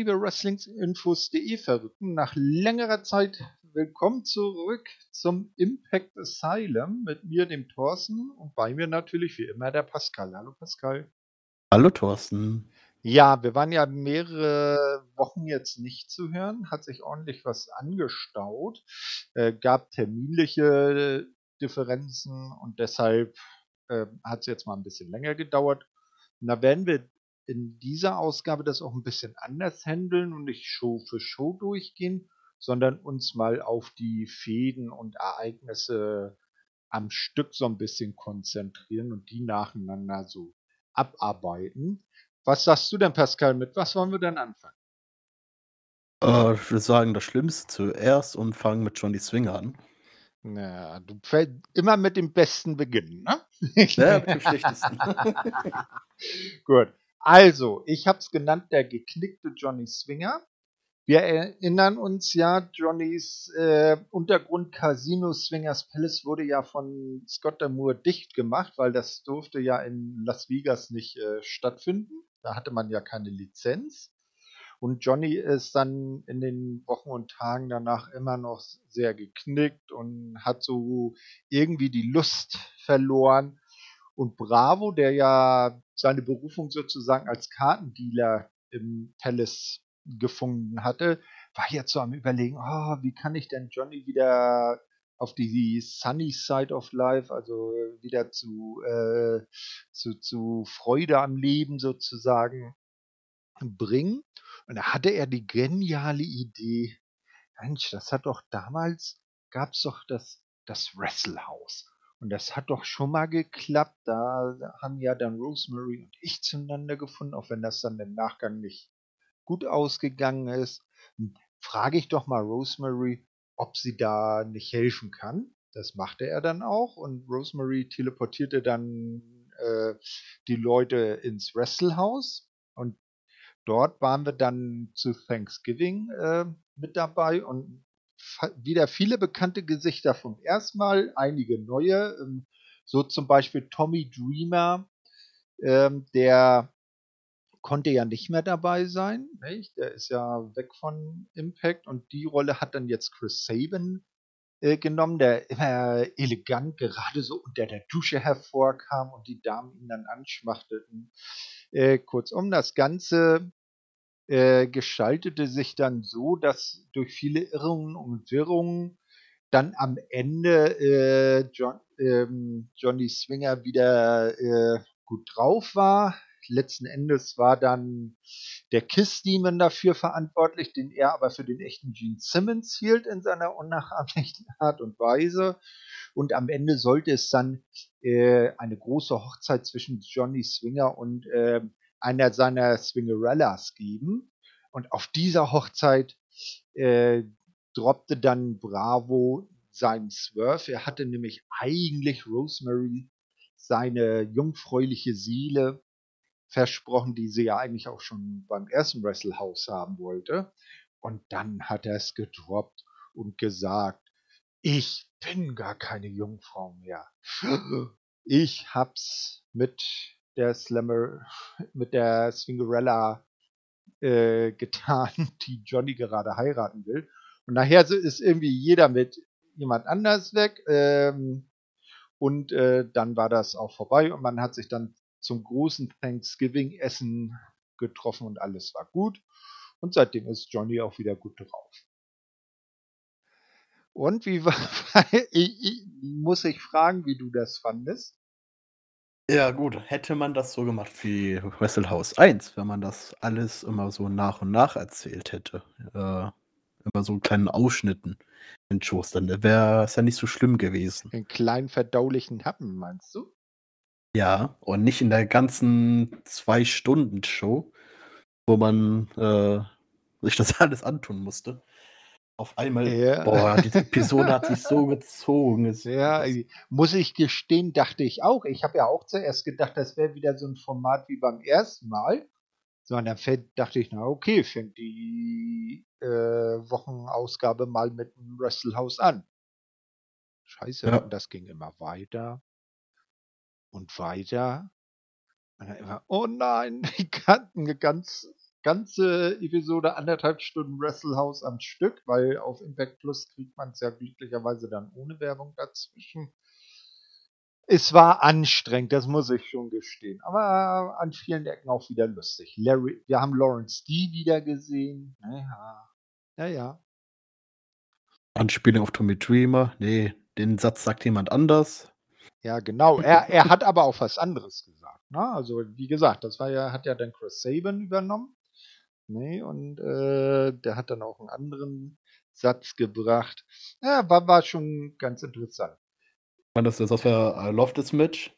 Liebe Wrestlingsinfos.de Verrückten. Nach längerer Zeit willkommen zurück zum Impact Asylum mit mir, dem Thorsten, und bei mir natürlich wie immer der Pascal. Hallo, Pascal. Hallo, Thorsten. Ja, wir waren ja mehrere Wochen jetzt nicht zu hören, hat sich ordentlich was angestaut, äh, gab terminliche Differenzen und deshalb äh, hat es jetzt mal ein bisschen länger gedauert. Und da werden wir in dieser Ausgabe das auch ein bisschen anders handeln und nicht Show für Show durchgehen, sondern uns mal auf die Fäden und Ereignisse am Stück so ein bisschen konzentrieren und die nacheinander so abarbeiten. Was sagst du denn, Pascal, mit was wollen wir denn anfangen? Äh, ich würde sagen, das Schlimmste zuerst und fangen mit Johnny Swinger an. Na, du fällst immer mit dem Besten beginnen, ne? Ja, mit dem Schlechtesten. Gut. Also, ich habe es genannt, der geknickte Johnny Swinger. Wir erinnern uns ja, Johnnys äh, Untergrund Casino Swingers Palace wurde ja von Scott Damour dicht gemacht, weil das durfte ja in Las Vegas nicht äh, stattfinden. Da hatte man ja keine Lizenz. Und Johnny ist dann in den Wochen und Tagen danach immer noch sehr geknickt und hat so irgendwie die Lust verloren. Und Bravo, der ja seine Berufung sozusagen als Kartendealer im Palace gefunden hatte, war jetzt so am Überlegen, oh, wie kann ich denn Johnny wieder auf die Sunny Side of Life, also wieder zu, äh, zu, zu Freude am Leben sozusagen bringen. Und da hatte er die geniale Idee, Mensch, das hat doch damals, gab es doch das, das Wrestlehouse. Und das hat doch schon mal geklappt. Da haben ja dann Rosemary und ich zueinander gefunden, auch wenn das dann im Nachgang nicht gut ausgegangen ist. Frage ich doch mal Rosemary, ob sie da nicht helfen kann. Das machte er dann auch und Rosemary teleportierte dann äh, die Leute ins Wrestlehouse und dort waren wir dann zu Thanksgiving äh, mit dabei und wieder viele bekannte Gesichter vom ersten Mal, einige neue, ähm, so zum Beispiel Tommy Dreamer, ähm, der konnte ja nicht mehr dabei sein, nicht? der ist ja weg von Impact und die Rolle hat dann jetzt Chris Sabin äh, genommen, der immer elegant gerade so unter der Dusche hervorkam und die Damen ihn dann anschmachteten. Äh, kurzum, das Ganze äh, gestaltete sich dann so, dass durch viele Irrungen und Wirrungen dann am Ende äh, John, ähm, Johnny Swinger wieder äh, gut drauf war. Letzten Endes war dann der Kiss Demon dafür verantwortlich, den er aber für den echten Gene Simmons hielt in seiner unnachahmlichen Art und Weise. Und am Ende sollte es dann äh, eine große Hochzeit zwischen Johnny Swinger und äh, einer seiner Swingerellas geben. Und auf dieser Hochzeit äh, droppte dann Bravo seinen Swerve. Er hatte nämlich eigentlich Rosemary seine jungfräuliche Seele versprochen, die sie ja eigentlich auch schon beim ersten Wrestle House haben wollte. Und dann hat er es gedroppt und gesagt, ich bin gar keine Jungfrau mehr. Ich hab's mit der Slammer, mit der Swingerella äh, getan, die Johnny gerade heiraten will. Und nachher ist irgendwie jeder mit jemand anders weg. Ähm, und äh, dann war das auch vorbei und man hat sich dann zum großen Thanksgiving-Essen getroffen und alles war gut. Und seitdem ist Johnny auch wieder gut drauf. Und wie war, ich, ich, muss ich fragen, wie du das fandest? Ja, gut, hätte man das so gemacht wie Wrestle House 1, wenn man das alles immer so nach und nach erzählt hätte. Äh, immer so in kleinen Ausschnitten in Shows, dann wäre es ja nicht so schlimm gewesen. In kleinen verdaulichen Happen, meinst du? Ja, und nicht in der ganzen Zwei-Stunden-Show, wo man äh, sich das alles antun musste. Auf einmal, Ja. boah, diese Episode hat sich so gezogen. Ja, muss ich gestehen, dachte ich auch. Ich habe ja auch zuerst gedacht, das wäre wieder so ein Format wie beim ersten Mal. Sondern dann dachte ich, na okay, fängt die äh, Wochenausgabe mal mit dem Wrestle House an. Scheiße, Ja. und das ging immer weiter und weiter. Und dann immer, oh nein, die kannten ganz ganze Episode anderthalb Stunden Wrestle House am Stück, weil auf Impact Plus kriegt man es ja glücklicherweise dann ohne Werbung dazwischen. Es war anstrengend, das muss ich schon gestehen. Aber an vielen Ecken auch wieder lustig. Larry, wir haben Lawrence D wieder gesehen. Ja, ja, ja. Anspielung auf Tommy Dreamer. Nee, den Satz sagt jemand anders. Ja, genau. Er, er hat aber auch was anderes gesagt. Ne? Also, wie gesagt, das war ja, hat ja dann Chris Saban übernommen. Nee, und äh, der hat dann auch einen anderen Satz gebracht. Ja, war, war schon ganz interessant man das, das war I Love This Match.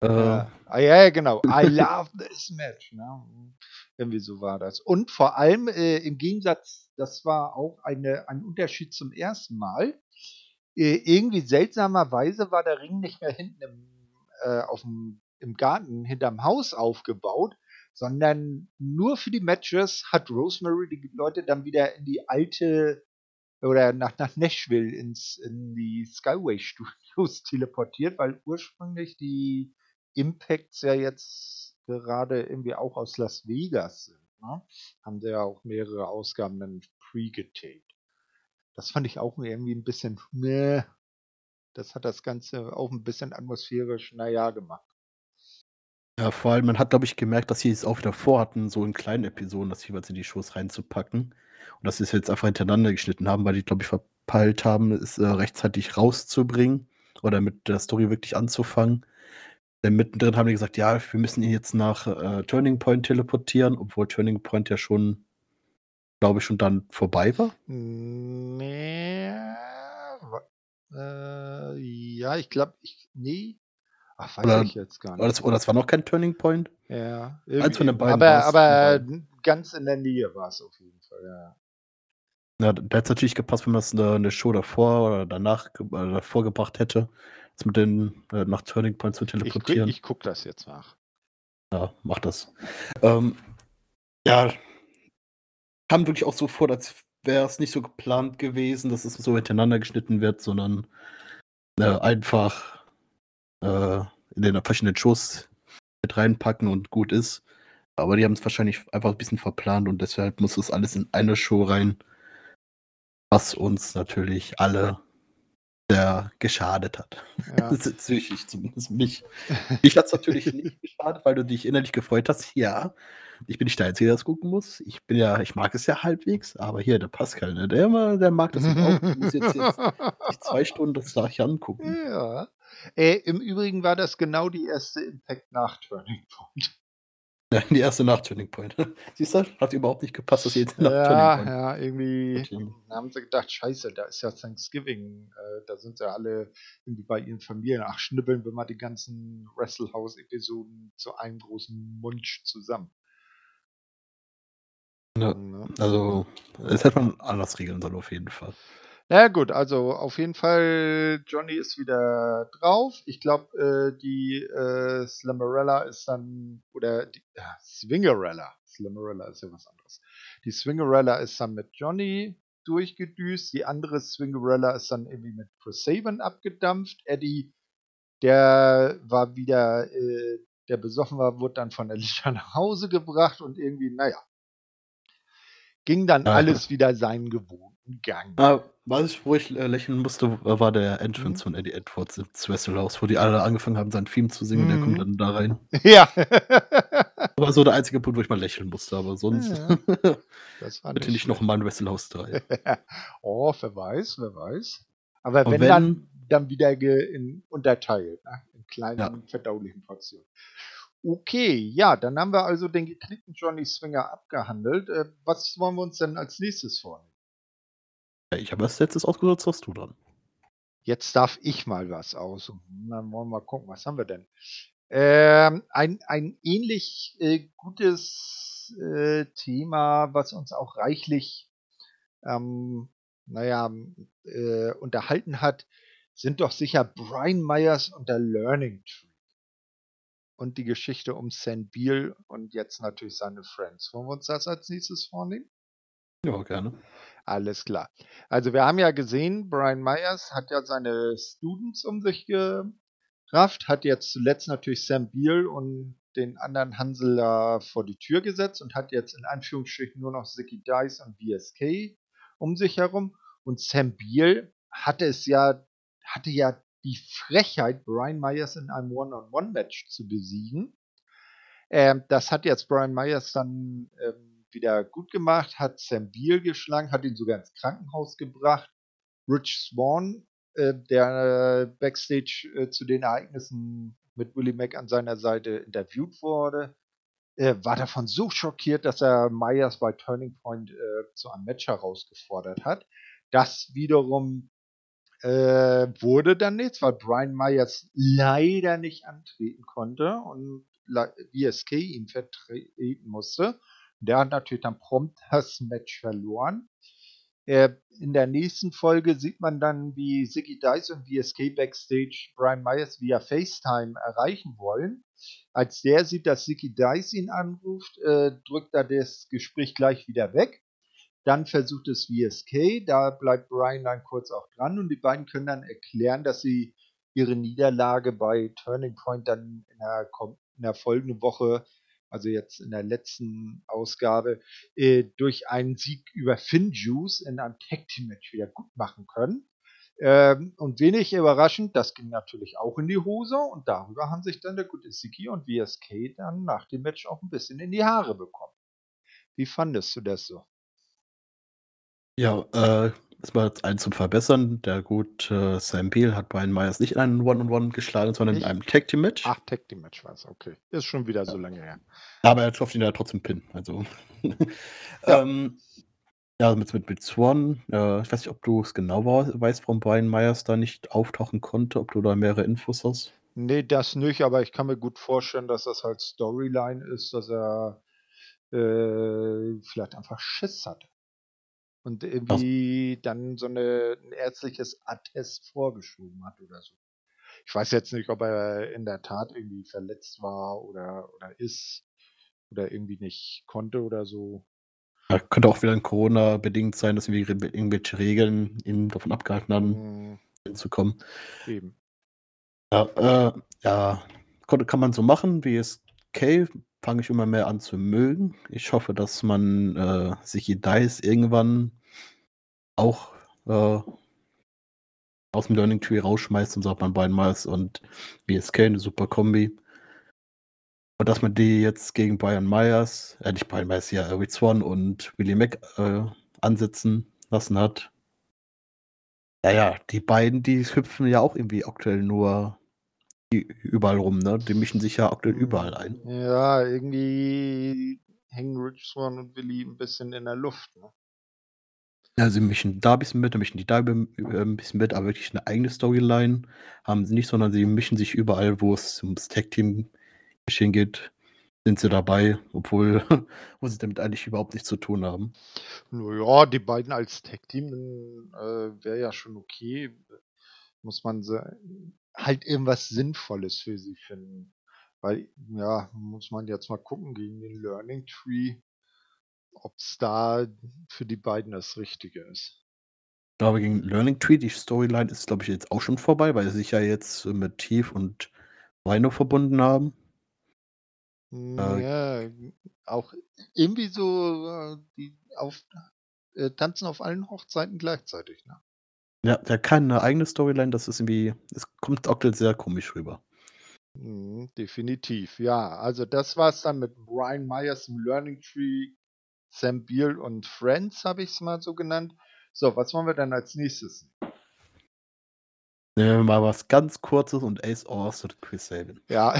Äh, ja, ah, ja, genau. I love this match. Ne? Irgendwie so war das. Und vor allem äh, im Gegensatz, das war auch eine, ein Unterschied zum ersten Mal. Äh, irgendwie seltsamerweise war der Ring nicht mehr hinten im, äh, auf dem, im Garten hinterm Haus aufgebaut, sondern nur für die Matches hat Rosemary die Leute dann wieder in die alte oder nach, nach Nashville ins, in die Skyway Studios teleportiert, weil ursprünglich die Impacts ja jetzt gerade irgendwie auch aus Las Vegas sind. Ne? Haben sie ja auch mehrere Ausgaben dann pre-getaped. Das fand ich auch irgendwie ein bisschen, ne, das hat das Ganze auch ein bisschen atmosphärisch, naja, gemacht. Ja, vor allem, man hat, glaube ich, gemerkt, dass sie es auch wieder vorhatten, so in kleinen Episoden das jeweils in die Shows reinzupacken. Und dass sie es jetzt einfach hintereinander geschnitten haben, weil die, glaube ich, verpeilt haben, es äh, rechtzeitig rauszubringen oder mit der Story wirklich anzufangen. Denn mittendrin haben die gesagt, ja, wir müssen ihn jetzt nach äh, Turning Point teleportieren, obwohl Turning Point ja schon, glaube ich, schon dann vorbei war. Nee. Äh, ja, ich glaube, ich, nee. Ach, weiß oder, ich jetzt gar nicht. Oder das, oder das war noch kein Turning Point? Ja. Eins von den beiden. Aber, aber ganz in der Nähe war es auf jeden Fall, ja. Ja, da hätte es natürlich gepasst, wenn man es eine, eine Show davor oder danach äh, davor gebracht hätte, das mit den äh, nach Turning Point zu teleportieren. Ich, ich gucke das jetzt nach. Ja, mach das. Ähm, ja, kam wirklich auch so vor, als wäre es nicht so geplant gewesen, dass es so hintereinander geschnitten wird, sondern äh, einfach äh, in den verschiedenen Shows mit reinpacken und gut ist. Aber die haben es wahrscheinlich einfach ein bisschen verplant und deshalb muss es alles in eine Show rein was uns natürlich alle sehr geschadet hat. Ja. Psychisch zumindest mich. Ich hat es natürlich nicht geschadet, weil du dich innerlich gefreut hast. Ja, ich bin nicht der Einzige, der das gucken muss. Ich bin ja, ich mag es ja halbwegs, aber hier, der Pascal, ne, der, der mag das auch. Ich muss jetzt, jetzt zwei Stunden das gleich angucken. Ja. Äh, Im Übrigen war das genau die erste Impact nach Turning Point. Ja, die erste nach Turning Point. Siehst du, hat überhaupt nicht gepasst, dass sie jetzt nach ja, Turning Point. Ja, irgendwie haben sie gedacht, scheiße, da ist ja Thanksgiving, äh, da sind ja alle irgendwie bei ihren Familien. Ach, schnippeln wir mal die ganzen Wrestle House-Episoden zu einem großen Munch zusammen. Ja, ne? also, das hätte man anders regeln sollen, auf jeden Fall. Na gut, also auf jeden Fall, Johnny ist wieder drauf. Ich glaube, äh, die äh, Slammerella ist dann, oder die äh, Swingerella. Slammerella ist ja was anderes. Die Swingerella ist dann mit Johnny durchgedüst. Die andere Swingerella ist dann irgendwie mit Chris Saban abgedampft. Eddie, der war wieder, äh, der besoffen war, wurde dann von Alicia nach Hause gebracht und irgendwie, naja, ging dann ah. alles wieder seinen gewohnten Gang. Ah, was wo ich äh, lächeln musste, war der Entrance mhm. von Eddie Edwards ins Wrestle wo die alle angefangen haben, sein Theme zu singen. Mhm. Der kommt mhm. dann da rein. Ja. war so der einzige Punkt, wo ich mal lächeln musste, aber sonst. Ja, das war Bitte nicht, nicht nochmal ein Wrestle 3. oh, wer weiß, wer weiß. Aber wenn, wenn, dann, dann wieder in, unterteilt, ne? in kleinen, ja. verdaulichen Portionen. Okay, ja, dann haben wir also den geknickten Johnny Swinger abgehandelt. Äh, was wollen wir uns denn als nächstes vornehmen? Ich habe als letztes ausgesucht, was hast du dann? Jetzt darf ich mal was aussuchen. Dann wollen wir mal gucken, was haben wir denn? Ähm, ein, ein ähnlich äh, gutes äh, Thema, was uns auch reichlich, ähm, naja, äh, unterhalten hat, sind doch sicher Brian Myers und der Learning Tree und die Geschichte um St. Beal und jetzt natürlich seine Friends. Wollen wir uns das als nächstes vornehmen? Ja, gerne. Alles klar. Also wir haben ja gesehen, Brian Myers hat ja seine Students um sich gerafft, hat jetzt zuletzt natürlich Sam Beal und den anderen Hansel da vor die Tür gesetzt und hat jetzt in Anführungsstrichen nur noch Zicky Dice und VSK um sich herum. Und Sam Beal hatte es ja, hatte ja die Frechheit, Brian Myers in einem One-on-One-Match zu besiegen. Ähm, das hat jetzt Brian Myers dann ähm, wieder gut gemacht, hat Sam Beal geschlagen, hat ihn sogar ins Krankenhaus gebracht. Rich Swan, äh, der äh, backstage äh, zu den Ereignissen mit Willie Mack an seiner Seite interviewt wurde, äh, war davon so schockiert, dass er Myers bei Turning Point äh, zu einem Match herausgefordert hat. Das wiederum äh, wurde dann nichts, weil Brian Myers leider nicht antreten konnte und VSK ihn vertreten musste. Der hat natürlich dann prompt das Match verloren. Äh, in der nächsten Folge sieht man dann, wie Ziggy Dice und VSK backstage Brian Myers via FaceTime erreichen wollen. Als der sieht, dass Ziggy Dice ihn anruft, äh, drückt er das Gespräch gleich wieder weg. Dann versucht es VSK, da bleibt Brian dann kurz auch dran und die beiden können dann erklären, dass sie ihre Niederlage bei Turning Point dann in der, in der folgenden Woche also jetzt in der letzten Ausgabe, äh, durch einen Sieg über Finjuice in einem Tag Team Match wieder gut machen können. Ähm, und wenig überraschend, das ging natürlich auch in die Hose und darüber haben sich dann der gute Siki und VSK dann nach dem Match auch ein bisschen in die Haare bekommen. Wie fandest du das so? Ja, äh, erstmal eins zum Verbessern. Der gute Sam Peel hat Brian Myers nicht in einem One-on-One geschlagen, sondern in einem Tag Team Match. Ach, Tag Team Match war es, okay. Ist schon wieder so lange her. Aber er schafft ihn ja trotzdem Pin. Also. Ja. ähm, ja, mit, mit, mit Swan, äh, ich weiß nicht, ob du es genau weißt, warum Brian Myers da nicht auftauchen konnte, ob du da mehrere Infos hast. Nee, das nicht, aber ich kann mir gut vorstellen, dass das halt Storyline ist, dass er äh, vielleicht einfach Schiss hatte und irgendwie Was? dann so eine, ein ärztliches Attest vorgeschoben hat oder so. Ich weiß jetzt nicht, ob er in der Tat irgendwie verletzt war oder, oder ist oder irgendwie nicht konnte oder so. Ja, könnte auch wieder ein Corona-bedingt sein, dass wir irgendwelche Regeln ihn davon abgehalten haben, mhm. hinzukommen. Eben. Ja, äh, ja, kann man so machen, wie es Kay fange ich immer mehr an zu mögen. Ich hoffe, dass man äh, Sichi Dice irgendwann auch äh, aus dem Learning Tree rausschmeißt und sagt man Brian Myers und BSK eine super Kombi. Und dass man die jetzt gegen Brian Myers, äh nicht Brian Myers, ja, Rich Swan und Willie Mack äh, ansetzen lassen hat. Naja, die beiden, die hüpfen ja auch irgendwie aktuell nur überall rum, ne? Die mischen sich ja aktuell überall ein. Ja, irgendwie hängen Rich Swan und Willie ein bisschen in der Luft, ne? Ja, sie mischen da ein bisschen mit, dann mischen die da äh, ein bisschen mit, aber wirklich eine eigene Storyline haben sie nicht, sondern sie mischen sich überall, wo es ums Tag-Team-Geschehen geht, sind sie dabei, obwohl wo sie damit eigentlich überhaupt nichts zu tun haben. Naja, die beiden als Tag-Team äh, wäre ja schon okay. Muss man halt irgendwas Sinnvolles für sie finden. Weil, ja, muss man jetzt mal gucken gegen den Learning Tree ob es da für die beiden das Richtige ist. Ich glaube, gegen Learning Tree, die Storyline ist, glaube ich, jetzt auch schon vorbei, weil sie sich ja jetzt mit Tief und Rhino verbunden haben. Hm, äh, ja, auch irgendwie so, äh, die auf, äh, tanzen auf allen Hochzeiten gleichzeitig, ne? Ja, der hat keine eigene Storyline, das ist irgendwie, es kommt aktuell sehr komisch rüber. Mhm, definitiv, ja. Also das war es dann mit Brian Myers im Learning Tree Sam Beal und Friends habe ich es mal so genannt. So, was wollen wir dann als nächstes? Nehmen wir mal was ganz Kurzes und Ace Austin, Chris Sabin. Ja,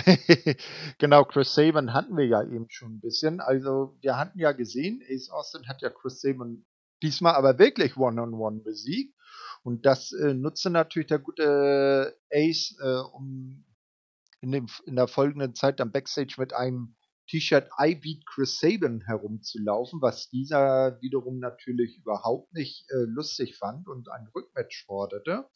genau, Chris Sabin hatten wir ja eben schon ein bisschen. Also, wir hatten ja gesehen, Ace Austin hat ja Chris Sabin diesmal aber wirklich One-on-One -on -one besiegt. Und das äh, nutzte natürlich der gute Ace, äh, um in, dem, in der folgenden Zeit dann Backstage mit einem T-Shirt I Beat Chris Sabin herumzulaufen, was dieser wiederum natürlich überhaupt nicht äh, lustig fand und ein Rückmatch forderte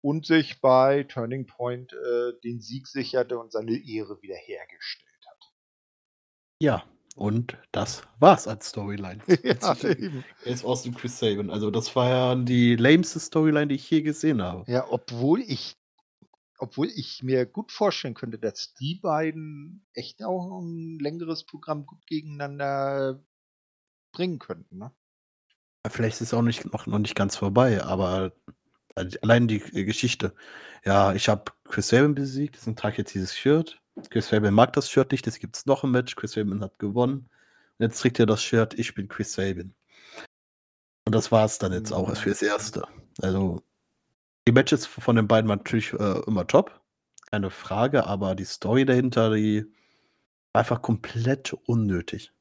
und sich bei Turning Point äh, den Sieg sicherte und seine Ehre wiederhergestellt hat. Ja, und das war's als Storyline. ja, eben. Er ist aus dem Chris Sabin. Also das war ja die lameste Storyline, die ich je gesehen habe. Ja, obwohl ich obwohl ich mir gut vorstellen könnte, dass die beiden echt auch ein längeres Programm gut gegeneinander bringen könnten. Ne? Vielleicht ist es auch nicht, noch, noch nicht ganz vorbei, aber allein die Geschichte. Ja, ich habe Chris Sabin besiegt, deswegen trage ich jetzt dieses Shirt. Chris Sabin mag das Shirt nicht, das gibt es noch im Match. Chris Sabin hat gewonnen. Und jetzt trägt er das Shirt, ich bin Chris Sabin. Und das war es dann jetzt auch für das Erste. Also, die Matches von den beiden waren natürlich äh, immer top. Keine Frage, aber die Story dahinter, die war einfach komplett unnötig.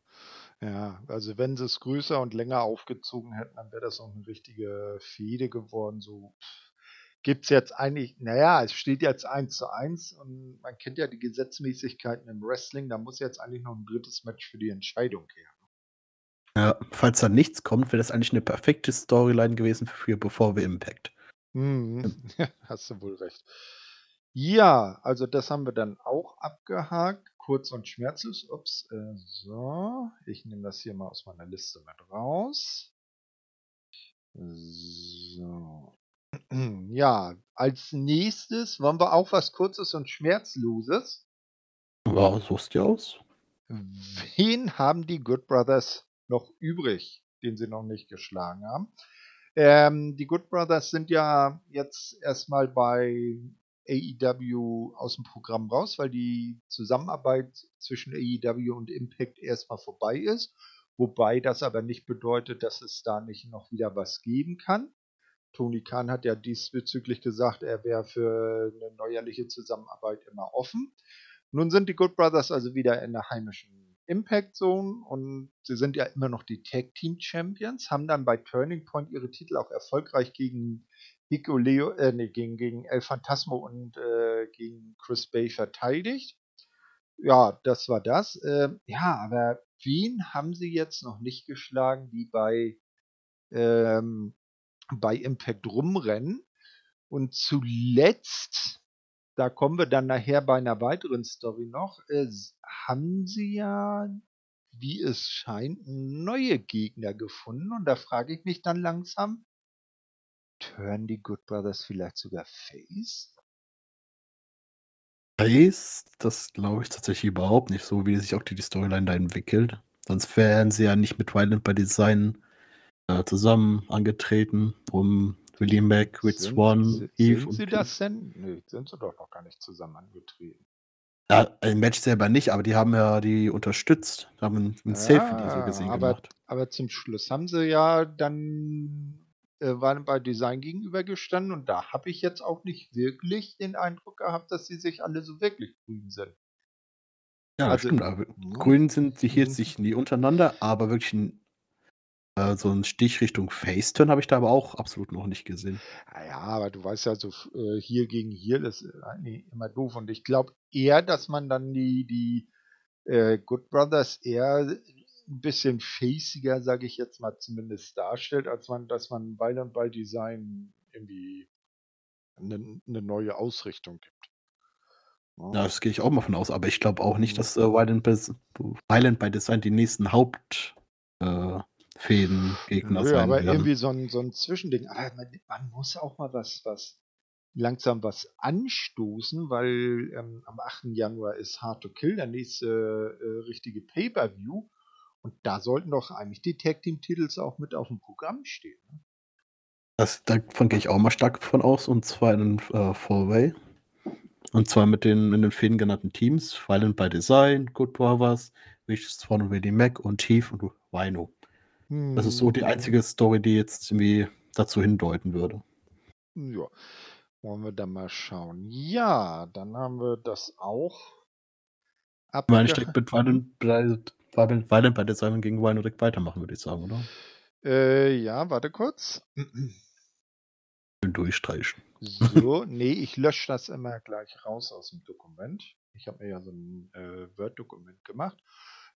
Ja, also wenn sie es größer und länger aufgezogen hätten, dann wäre das auch eine richtige Fehde geworden. So gibt es jetzt eigentlich, naja, es steht jetzt 1 zu 1 und man kennt ja die Gesetzmäßigkeiten im Wrestling, da muss jetzt eigentlich noch ein drittes Match für die Entscheidung her. Ja, falls da nichts kommt, wäre das eigentlich eine perfekte Storyline gewesen für bevor wir Impact. Mhm. Hast du wohl recht. Ja, also das haben wir dann auch abgehakt. Kurz und schmerzlos. Ups, äh, so. Ich nehme das hier mal aus meiner Liste mit raus. So. Ja, als nächstes wollen wir auch was Kurzes und Schmerzloses. Ja, suchst du aus? Wen haben die Good Brothers noch übrig, den sie noch nicht geschlagen haben? Ähm, die Good Brothers sind ja jetzt erstmal bei AEW aus dem Programm raus, weil die Zusammenarbeit zwischen AEW und Impact erstmal vorbei ist. Wobei das aber nicht bedeutet, dass es da nicht noch wieder was geben kann. Tony Khan hat ja diesbezüglich gesagt, er wäre für eine neuerliche Zusammenarbeit immer offen. Nun sind die Good Brothers also wieder in der heimischen Impact Zone und sie sind ja immer noch die Tag Team Champions, haben dann bei Turning Point ihre Titel auch erfolgreich gegen Hico Leo, äh, nee, gegen, gegen El Phantasmo und äh, gegen Chris Bay verteidigt. Ja, das war das. Äh, ja, aber wen haben sie jetzt noch nicht geschlagen, die bei ähm, bei Impact rumrennen. Und zuletzt, da kommen wir dann nachher bei einer weiteren Story noch, äh, haben sie ja, wie es scheint, neue Gegner gefunden. Und da frage ich mich dann langsam, turn die Good Brothers vielleicht sogar Face? Face, das glaube ich tatsächlich überhaupt nicht, so wie sich auch die, die Storyline da entwickelt. Sonst wären sie ja nicht mit Violent by Design äh, zusammen angetreten, um William Mack, Rich Swan, Eve. Sind sie das denn? Nö, sind sie doch noch gar nicht zusammen angetreten. Ja, im Match selber nicht, aber die haben ja die unterstützt, haben einen ja, Safe für die so gesehen aber, gemacht. Aber zum Schluss haben sie ja dann äh, waren bei Design gegenübergestanden und da habe ich jetzt auch nicht wirklich den Eindruck gehabt, dass sie sich alle so wirklich grün sind. Ja, also, stimmt. Aber hm. grün sind die hier hm. sich nie untereinander, aber wirklich ein äh, so 'n Stich Richtung Faceturn habe ich da aber auch absolut noch nicht gesehen. Ah ja, aber du weißt ja, so äh, hier gegen hier, das ist eigentlich immer doof. Und ich glaube eher, dass man dann die die, äh, Good Brothers eher 'n bisschen faciger, sage ich jetzt mal zumindest darstellt, als man dass man Ball und Ball Design irgendwie eine 'ne neue Ausrichtung gibt. Ja, Ja. das gehe ich auch mal von aus, aber ich glaube auch nicht, dass, äh, Violent Violent by Design die nächsten Haupt äh, sein aber werden. irgendwie so ein, so ein Zwischending. Aber man, man muss auch mal was, was langsam was anstoßen, weil ähm, am 8. Januar ist Hard to Kill, der nächste äh, richtige Pay-Per-View. Und da sollten doch eigentlich die Tag Team Titels auch mit auf dem Programm stehen. Ne? Das, davon gehe ich auch mal stark von aus, und zwar in äh, Four-Way. Und zwar mit den in den Fäden genannten Teams: Violent by Design, Good Brothers, Rich Swan und Willie Mac und Heath und Rhino. Das ist so die hm. einzige Story, die jetzt irgendwie dazu hindeuten würde. Ja, wollen wir dann mal schauen. Ja, dann haben wir das auch. Ich meine, ich denke, mit Violent bei der Simon gegen direkt weitermachen, würde ich sagen, oder? Äh, ja, warte kurz. Durchstreichen. So, nee, ich lösche das immer gleich raus aus dem Dokument. Ich habe mir ja so ein äh, Word-Dokument gemacht.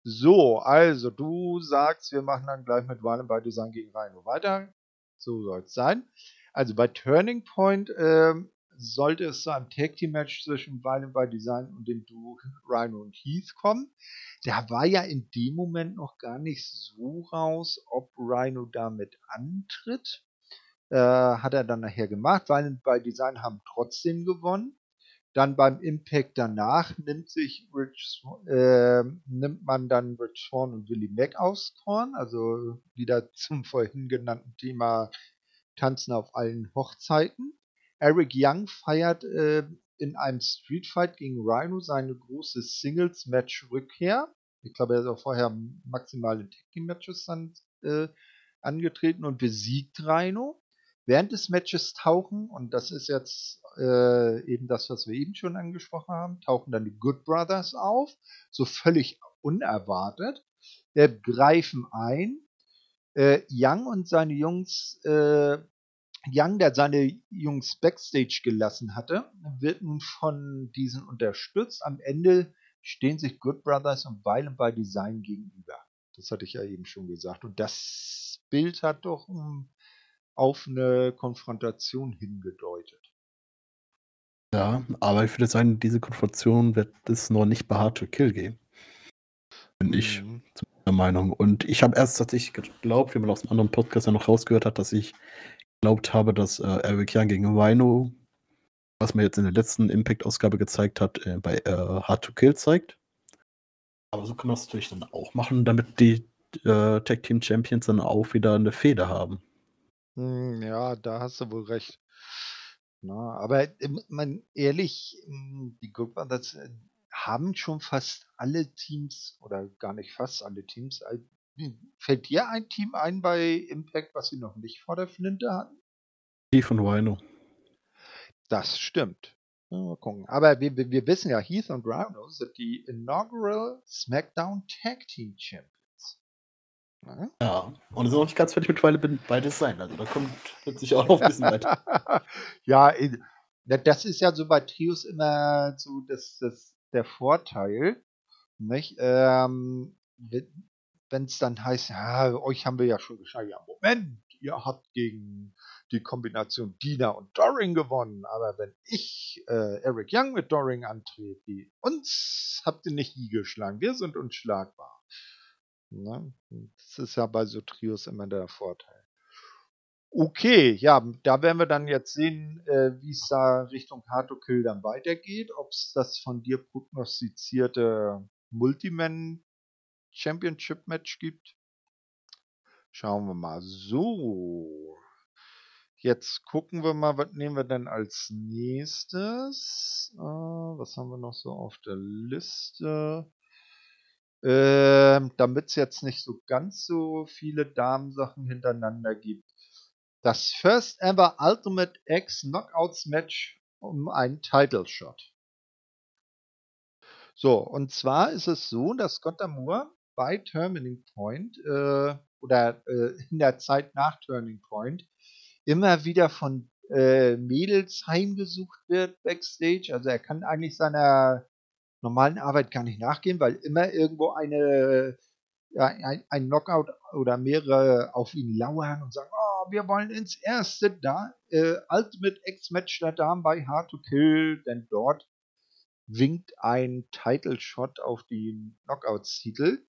So, also du sagst, wir machen dann gleich mit Violent by Design gegen Rhino weiter. So soll es sein. Also bei Turning Point ähm, sollte es zu einem Tag Team Match zwischen Violent by Design und dem Duo Rhino und Heath kommen. Da war ja in dem Moment noch gar nicht so raus, ob Rhino damit antritt. Äh, hat er dann nachher gemacht. Violent by Design haben trotzdem gewonnen. Dann beim Impact danach nimmt sich Rich, äh, nimmt man dann Rich Swan und Willie Mack aus Korn, also wieder zum vorhin genannten Thema Tanzen auf allen Hochzeiten. Eric Young feiert äh, in einem Streetfight gegen Rhino seine große Singles-Match-Rückkehr. Ich glaube, er ist auch vorher maximal in Tag-Team-Matches dann äh, angetreten und besiegt Rhino. Während des Matches tauchen, und das ist jetzt äh, eben das, was wir eben schon angesprochen haben, tauchen dann die Good Brothers auf, so völlig unerwartet, äh, greifen ein. Äh, Young und seine Jungs, äh, Young, der seine Jungs backstage gelassen hatte, wird nun von diesen unterstützt. Am Ende stehen sich Good Brothers und Violent by Design gegenüber. Das hatte ich ja eben schon gesagt. Und das Bild hat doch ein auf eine Konfrontation hingedeutet. Ja, aber ich würde sagen, diese Konfrontation wird es noch nicht bei Hard to Kill geben. Bin ich mhm. der Meinung. Und ich habe erst tatsächlich geglaubt, wie man aus einem anderen Podcast ja noch rausgehört hat, dass ich geglaubt habe, dass äh, Eric Young gegen Rhino, was man jetzt in der letzten Impact-Ausgabe gezeigt hat, äh, bei äh, Hard to Kill zeigt. Aber so kann man es natürlich dann auch machen, damit die äh, Tag Team Champions dann auch wieder eine Feder haben. Hm, ja, da hast du wohl recht. Na, aber ähm, man, ehrlich, die Good Brothers äh, haben schon fast alle Teams, oder gar nicht fast alle Teams, äh, hm, fällt dir ein Team ein bei Impact, was sie noch nicht vor der Flinte hatten? Heath und Rhino. Das stimmt. Mal gucken. Aber wir, wir wissen ja, Heath und Rhino sind die Inaugural SmackDown Tag Team Champions. Ne? Ja, und es ist auch nicht ganz fertig mittlerweile beides sein. Also da kommt sich auch noch ein bisschen weiter. ja, das ist ja so bei Trios immer so das, das, der Vorteil. Nicht? Ähm, wenn es dann heißt, ja, euch haben wir ja schon geschafft. Ja, Moment, ihr habt gegen die Kombination Dina und Doring gewonnen. Aber wenn ich äh, Eric Young mit Doring antrete, uns habt ihr nicht nie geschlagen. Wir sind unschlagbar. Ne? Das ist ja bei so Trios immer der Vorteil. Okay, ja, da werden wir dann jetzt sehen, äh, wie es da Richtung Hard to Kill dann weitergeht. Ob es das von dir prognostizierte Multiman Championship Match gibt. Schauen wir mal. So. Jetzt gucken wir mal, was nehmen wir denn als nächstes? Äh, was haben wir noch so auf der Liste? Ähm, Damit es jetzt nicht so ganz so viele Damensachen hintereinander gibt. Das First Ever Ultimate X Knockouts Match um einen Title Shot. So, und zwar ist es so, dass Scott Moore bei Turning Point äh, oder äh, in der Zeit nach Turning Point immer wieder von äh, Mädels heimgesucht wird backstage. Also er kann eigentlich seiner normalen Arbeit gar nicht nachgehen, weil immer irgendwo eine, ja, ein, ein Knockout oder mehrere auf ihn lauern und sagen, oh, wir wollen ins erste da, äh, Ultimate X-Match der Damen bei Hard to Kill, denn dort winkt ein Title Shot auf den Knockouts-Titel.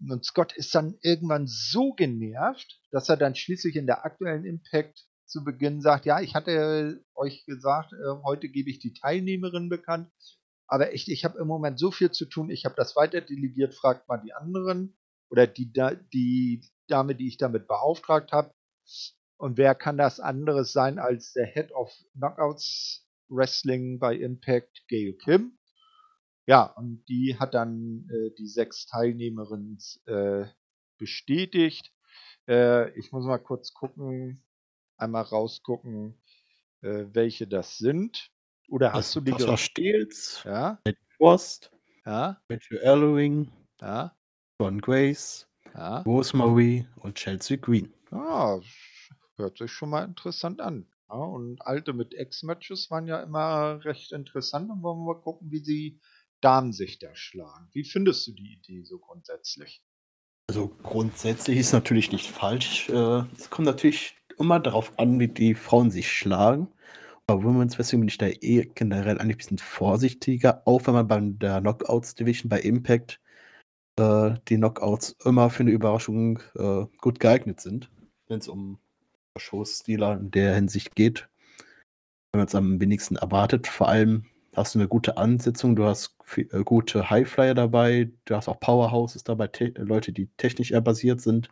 Und Scott ist dann irgendwann so genervt, dass er dann schließlich in der aktuellen Impact zu Beginn sagt, ja, ich hatte euch gesagt, äh, heute gebe ich die Teilnehmerin bekannt. Aber echt, ich habe im Moment so viel zu tun, ich habe das weiter delegiert, fragt mal die anderen oder die, die Dame, die ich damit beauftragt habe. Und wer kann das anderes sein als der Head of Knockouts Wrestling bei Impact, Gail Kim? Ja, und die hat dann äh, die sechs Teilnehmerinnen äh, bestätigt. Äh, ich muss mal kurz gucken, einmal rausgucken, äh, welche das sind. Oder hast du die Sascha Steels, Ja? Matt Frost, Ja? Matthew Ellering, Ja? John Grace, Ja? Rosemary und Chelsea Green. Ah, hört sich schon mal interessant an. Ja, und alte mit Ex-Matches waren ja immer recht interessant. Und wollen wir mal gucken, wie die Damen sich da schlagen. Wie findest du die Idee so grundsätzlich? Also grundsätzlich ist natürlich nicht falsch. Äh, es kommt natürlich immer darauf an, wie die Frauen sich schlagen. Bei Women's Wrestling bin ich da eh generell ein bisschen vorsichtiger, auch wenn man bei der Knockouts Division bei Impact äh, die Knockouts immer für eine Überraschung äh, gut geeignet sind, wenn es um Showstealer in der Hinsicht geht. Wenn man es am wenigsten erwartet, vor allem hast du eine gute Ansetzung, du hast viel, äh, gute Highflyer dabei, du hast auch Powerhouses dabei, te Leute, die technisch eher basiert sind.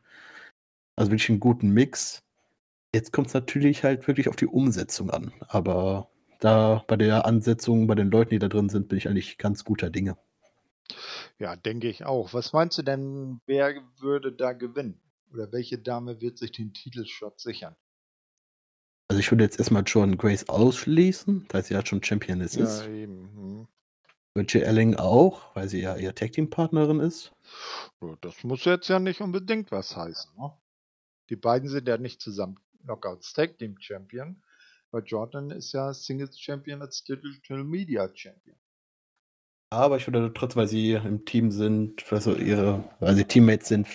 Also wirklich einen guten Mix. Jetzt kommt es natürlich halt wirklich auf die Umsetzung an. Aber da bei der Ansetzung, bei den Leuten, die da drin sind, bin ich eigentlich ganz guter Dinge. Ja, denke ich auch. Was meinst du denn, wer würde da gewinnen? Oder welche Dame wird sich den Titelshot sichern? Also ich würde jetzt erstmal Jordan Grace ausschließen, da sie ja schon Championess Ja, ist. eben. Hm. Richie Elling auch, weil sie ja ihre Tag Team Partnerin ist. Ja, Das muss jetzt ja nicht unbedingt was heißen. Ne? Die beiden sind ja nicht zusammen Knockouts Tag Team Champion, weil Jordan ist ja Singles Champion als Digital Media Champion. Aber ich würde trotzdem, weil sie im Team sind, also ihre, weil sie Teammates sind,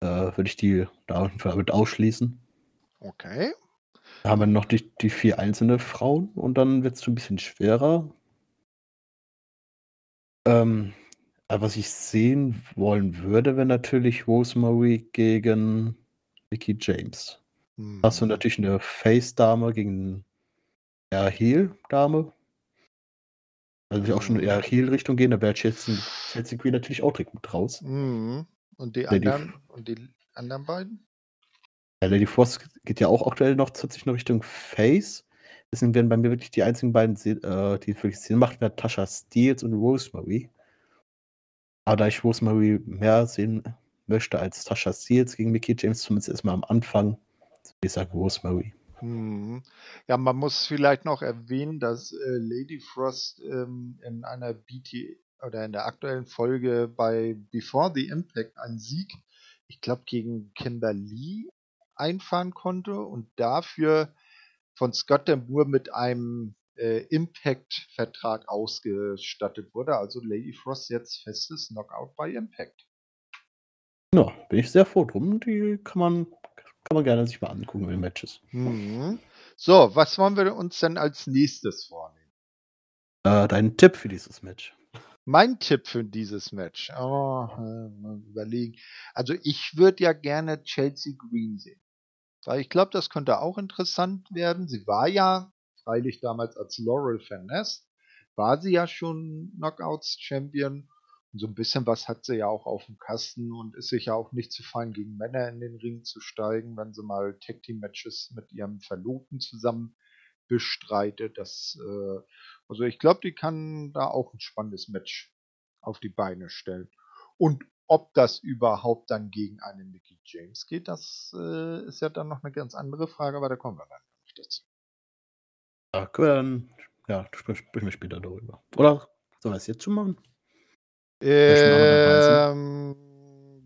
äh, würde ich die da auf jeden Fall mit ausschließen. Okay. Da haben wir noch die, die vier einzelne Frauen und dann wird es schon ein bisschen schwerer. Ähm, aber was ich sehen wollen würde, wäre natürlich Rosemary gegen Mickey James. Hm. Hast du natürlich eine Face-Dame gegen eher Heel-Dame. Also will ich auch schon eher Heel-Richtung gehen, da wäre Chelsea, Chelsea Green natürlich auch direkt mit raus. Mhm. Und die anderen und die anderen beiden? Ja, Lady Frost geht ja auch aktuell noch tatsächlich noch Richtung Face. Deswegen werden bei mir wirklich die einzigen beiden, äh, die wirklich Sinn machen, Tasha Steels und Rosemary. Aber da ich Rosemary mehr sehen möchte als Tasha Steels gegen Mickey James, zumindest erstmal am Anfang, ich sagen Rosemary. Mhm. Ja, man muss vielleicht noch erwähnen, dass äh, Lady Frost ähm, in einer BT oder in der aktuellen Folge bei Before the Impact einen Sieg, ich glaube, gegen Kimberly einfahren konnte und dafür von Scott Moore mit einem äh, Impact-Vertrag ausgestattet wurde. Also Lady Frost jetzt festes Knockout bei Impact. Ja, bin ich sehr froh drum. Die kann man, kann man gerne sich mal angucken in den Matches. Mhm. So, was wollen wir uns denn als nächstes vornehmen? Äh, dein Tipp für dieses Match. Mein Tipp für dieses Match. Oh, äh, überlegen. Also ich würde ja gerne Chelsea Green sehen. Weil ich glaube, das könnte auch interessant werden. Sie war ja, freilich damals als Laurel Finesse, war sie ja schon Knockouts Champion. Und so ein bisschen was hat sie ja auch auf dem Kasten und ist sicher auch nicht zu fein, gegen Männer in den Ring zu steigen, wenn sie mal Tag Team Matches mit ihrem Verlobten zusammen bestreitet. Das, äh, also ich glaube, die kann da auch ein spannendes Match auf die Beine stellen. Und ob das überhaupt dann gegen einen Mickey James geht, das äh, ist ja dann noch eine ganz andere Frage, aber da kommen wir dann nicht dazu. Ja, können wir dann, ja, sprechen wir später darüber. Oder sollen wir es jetzt schon machen? Ähm,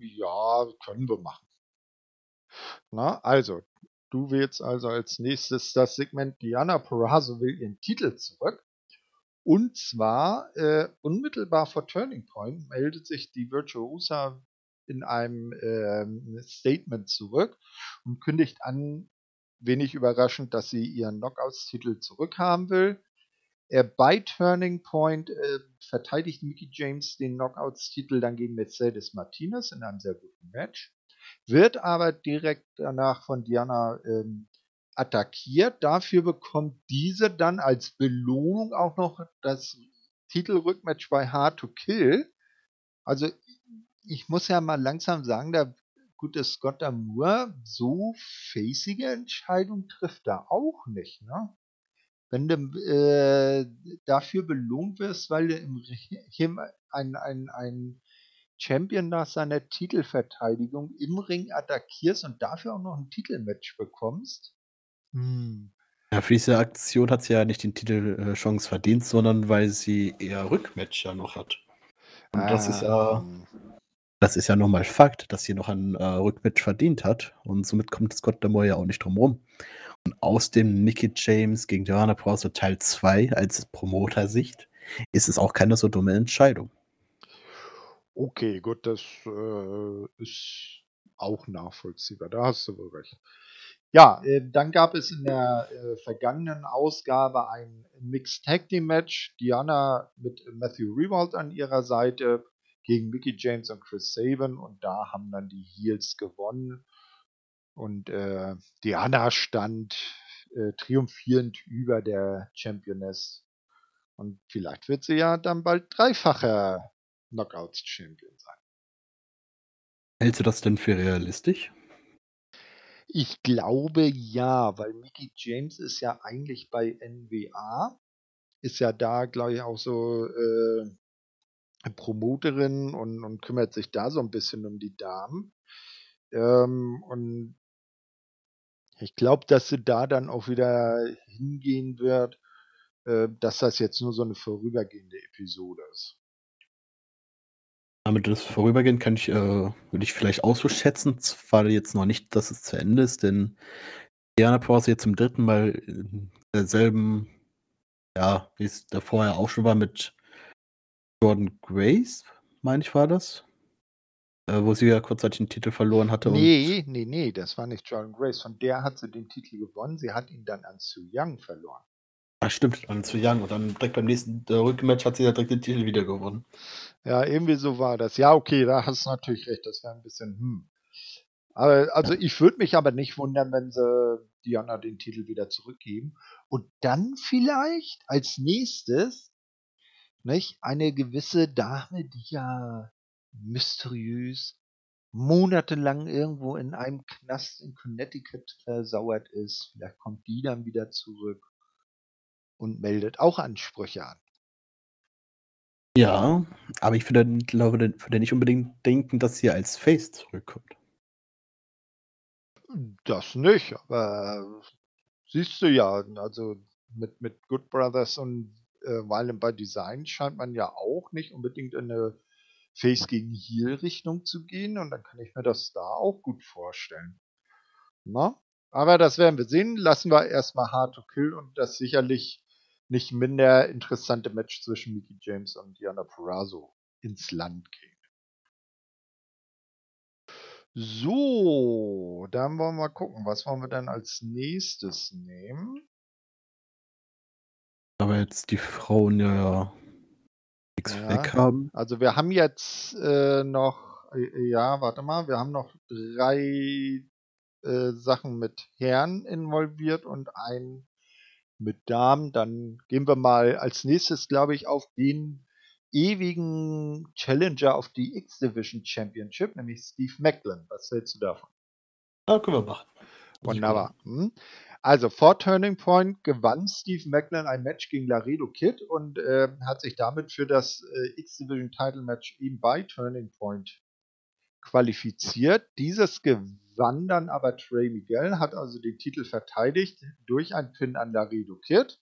ja, können wir machen. Na, also, du wählst also als nächstes das Segment Diana Perazzo will ihren Titel zurück. Und zwar äh, unmittelbar vor Turning Point meldet sich die Virtuosa in einem ähm, Statement zurück und kündigt an, wenig überraschend, dass sie ihren Knockouts-Titel zurückhaben will. Äh, bei Turning Point äh, verteidigt Mickey James den Knockouts-Titel dann gegen Mercedes Martinez in einem sehr guten Match, wird aber direkt danach von Diana ähm, attackiert. Dafür bekommt diese dann als Belohnung auch noch das Titelrückmatch bei Hard to Kill. Also ich muss ja mal langsam sagen, der gute Scott Amour so facige Entscheidung trifft er auch nicht. Ne? Wenn du äh, dafür belohnt wirst, weil du im Ring ein, ein, ein Champion nach seiner Titelverteidigung im Ring attackierst und dafür auch noch ein Titelmatch bekommst. Hm. Ja, für diese Aktion hat sie ja nicht den Titel äh, Chance verdient, sondern weil sie eher Rückmatch ja noch hat. Und das ist ja, das ist ja nochmal Fakt, dass sie noch ein äh, Rückmatch verdient hat. Und somit kommt Scott Damore ja auch nicht drum rum. Und aus dem Mickey James gegen Diana Browser Teil 2 als Promoter-Sicht ist es auch keine so dumme Entscheidung. Okay, gut, das äh, ist auch nachvollziehbar. Da hast du wohl recht. Ja, äh, dann gab es in der äh, vergangenen Ausgabe ein Mixed Tag Team Match. Diana mit Matthew Rewald an ihrer Seite gegen Mickey James und Chris Sabin und da haben dann die Heels gewonnen und äh, Diana stand äh, triumphierend über der Championess Und vielleicht wird sie ja dann bald dreifacher Knockouts-Champion sein. Hältst du das denn für realistisch? Ich glaube ja, weil Mickey James ist ja eigentlich bei NWA, ist ja da, glaube ich, auch so äh, Promoterin und, und kümmert sich da so ein bisschen um die Damen. Ähm, und ich glaube, dass sie da dann auch wieder hingehen wird, äh, dass das jetzt nur so eine vorübergehende Episode ist. Damit das vorübergehend kann ich, äh, würde ich vielleicht auch so schätzen. Zwar jetzt noch nicht, dass es zu Ende ist, denn Diana Pause jetzt zum dritten Mal in derselben, ja, wie es da vorher auch schon war mit Jordan Grace, meine ich, war das. Äh, wo sie ja kurzzeitig den Titel verloren hatte. Nee, nee, nee, das war nicht Jordan Grace. Von der hat sie den Titel gewonnen. Sie hat ihn dann an Su Young verloren. Ah, stimmt, an Su Young. Und dann direkt beim nächsten äh, Rückmatch hat sie ja direkt den Titel wieder gewonnen. Ja, irgendwie so war das. Ja, okay, da hast du natürlich recht. Das wäre ein bisschen, hm. Aber, also ich würde mich aber nicht wundern, wenn sie Diana den Titel wieder zurückgeben. Und dann vielleicht als nächstes nicht, eine gewisse Dame, die ja mysteriös monatelang irgendwo in einem Knast in Connecticut versauert ist. Vielleicht kommt die dann wieder zurück und meldet auch Ansprüche an. Ja, aber ich würde, glaube, würde nicht unbedingt denken, dass sie als Face zurückkommt. Das nicht, aber siehst du ja, also mit, mit Good Brothers und äh, Violent by Design scheint man ja auch nicht unbedingt in eine Face gegen Heal Richtung zu gehen und dann kann ich mir das da auch gut vorstellen. Na? Aber das werden wir sehen. Lassen wir erstmal Hard to Kill und das sicherlich nicht minder interessante Match zwischen Mickey James und Diana Purrazzo ins Land gehen. So, dann wollen wir mal gucken, was wollen wir dann als nächstes nehmen? Aber jetzt die Frauen ja nichts ja, weg haben. Also wir haben jetzt äh, noch, äh, ja, warte mal, wir haben noch drei äh, Sachen mit Herren involviert und ein mit Damen. Dann gehen wir mal als nächstes, glaube ich, auf den ewigen Challenger auf die X-Division Championship, nämlich Steve Macklin. Was hältst du davon? Ja, können wir machen. Wunderbar. Hm. Also vor Turning Point gewann Steve Macklin ein Match gegen Laredo Kid und äh, hat sich damit für das äh, X-Division Title Match eben bei Turning Point qualifiziert. Dieses gewann dann aber Trey Miguel, hat also den Titel verteidigt durch ein Pin an Laredo Kid.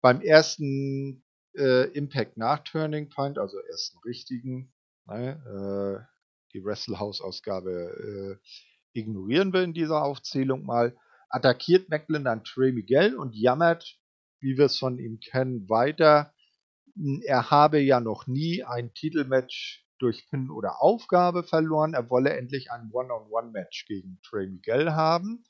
Beim ersten äh, Impact nach Turning Point, also ersten richtigen, ne, äh, die Wrestle House Ausgabe äh, ignorieren wir in dieser Aufzählung mal attackiert Macklin dann Trey Miguel und jammert, wie wir es von ihm kennen, weiter. Er habe ja noch nie ein Titelmatch durch Pin oder Aufgabe verloren. Er wolle endlich ein One-on-One-Match gegen Trey Miguel haben.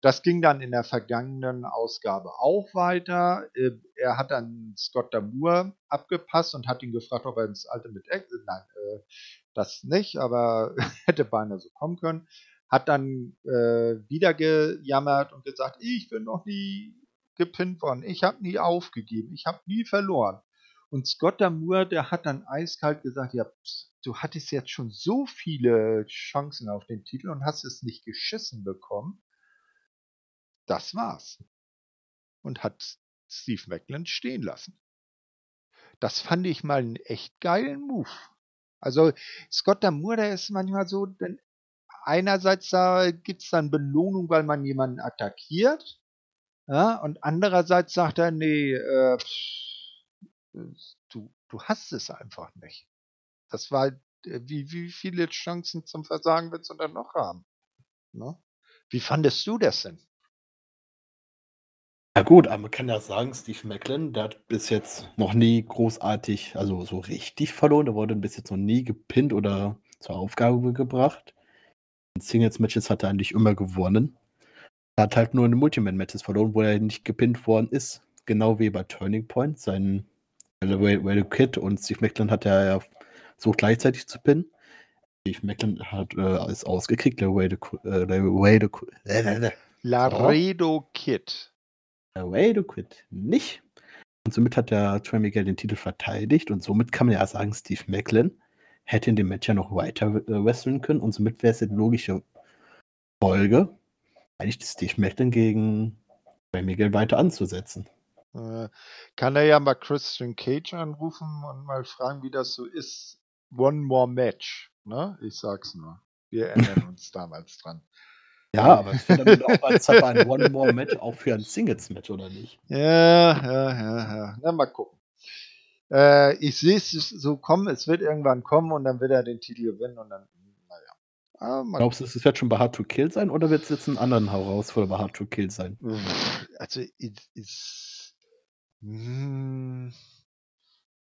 Das ging dann in der vergangenen Ausgabe auch weiter. Äh, er hat dann Scott Damour abgepasst und hat ihn gefragt, ob er ins Ultimate X. Nein, äh, das nicht, aber hätte beinahe so kommen können hat dann äh, wieder gejammert und gesagt, ich bin noch nie gepinnt worden, ich habe nie aufgegeben, ich habe nie verloren. Und Scott Damour, der hat dann eiskalt gesagt, ja, du hattest jetzt schon so viele Chancen auf den Titel und hast es nicht geschissen bekommen. Das war's. Und hat Steve Macklin stehen lassen. Das fand ich mal einen echt geilen Move. Also Scott Damour, der ist manchmal so, denn einerseits da gibt es dann Belohnung, weil man jemanden attackiert. Ja, und andererseits sagt er, nee, äh, du, du hast es einfach nicht. Das war, äh, wie, wie viele Chancen zum Versagen willst du dann noch haben? Ne? Wie fandest du das denn? Ja gut, aber man kann ja sagen, Steve Macklin, der hat bis jetzt noch nie großartig, also so richtig verloren. Der wurde bis jetzt noch nie gepinnt oder zur Aufgabe gebracht. Singles-Matches hat er eigentlich immer gewonnen. Er hat halt nur in Multiman-Matches verloren, wo er nicht gepinnt worden ist. Genau wie bei Turning Point. Sein Wade Kid und Steve Macklin hat er ja so gleichzeitig zu pinnen. Steve Macklin hat äh, ist ausgekriegt. Laredo, äh, Laredo, Laredo Kid. Laredo Kid. Nicht. Und somit hat der Trey Miguel den Titel verteidigt und somit kann man ja sagen, Steve Macklin hätte in dem Match ja noch weiter äh, wresteln können und somit wäre es eine logische Folge, eigentlich Steve Macklin gegen Trey Miguel weiter anzusetzen. Äh, kann er ja mal Christian Cage anrufen und mal fragen, wie das so ist. One more match, ne? Ich sag's nur. Wir erinnern uns damals dran. Ja, aber es wäre dann auch als ein One More Match auch für ein Singles Match, oder nicht? Ja, ja, ja, ja. Na, mal gucken. Äh, ich sehe es so kommen, es wird irgendwann kommen und dann wird er den Titel gewinnen und dann, naja. Ah, Glaubst du, es wird schon bei Hard to Kill sein oder wird es jetzt einen anderen Herausforderer bei Hard to Kill sein? Also, ist. Hm,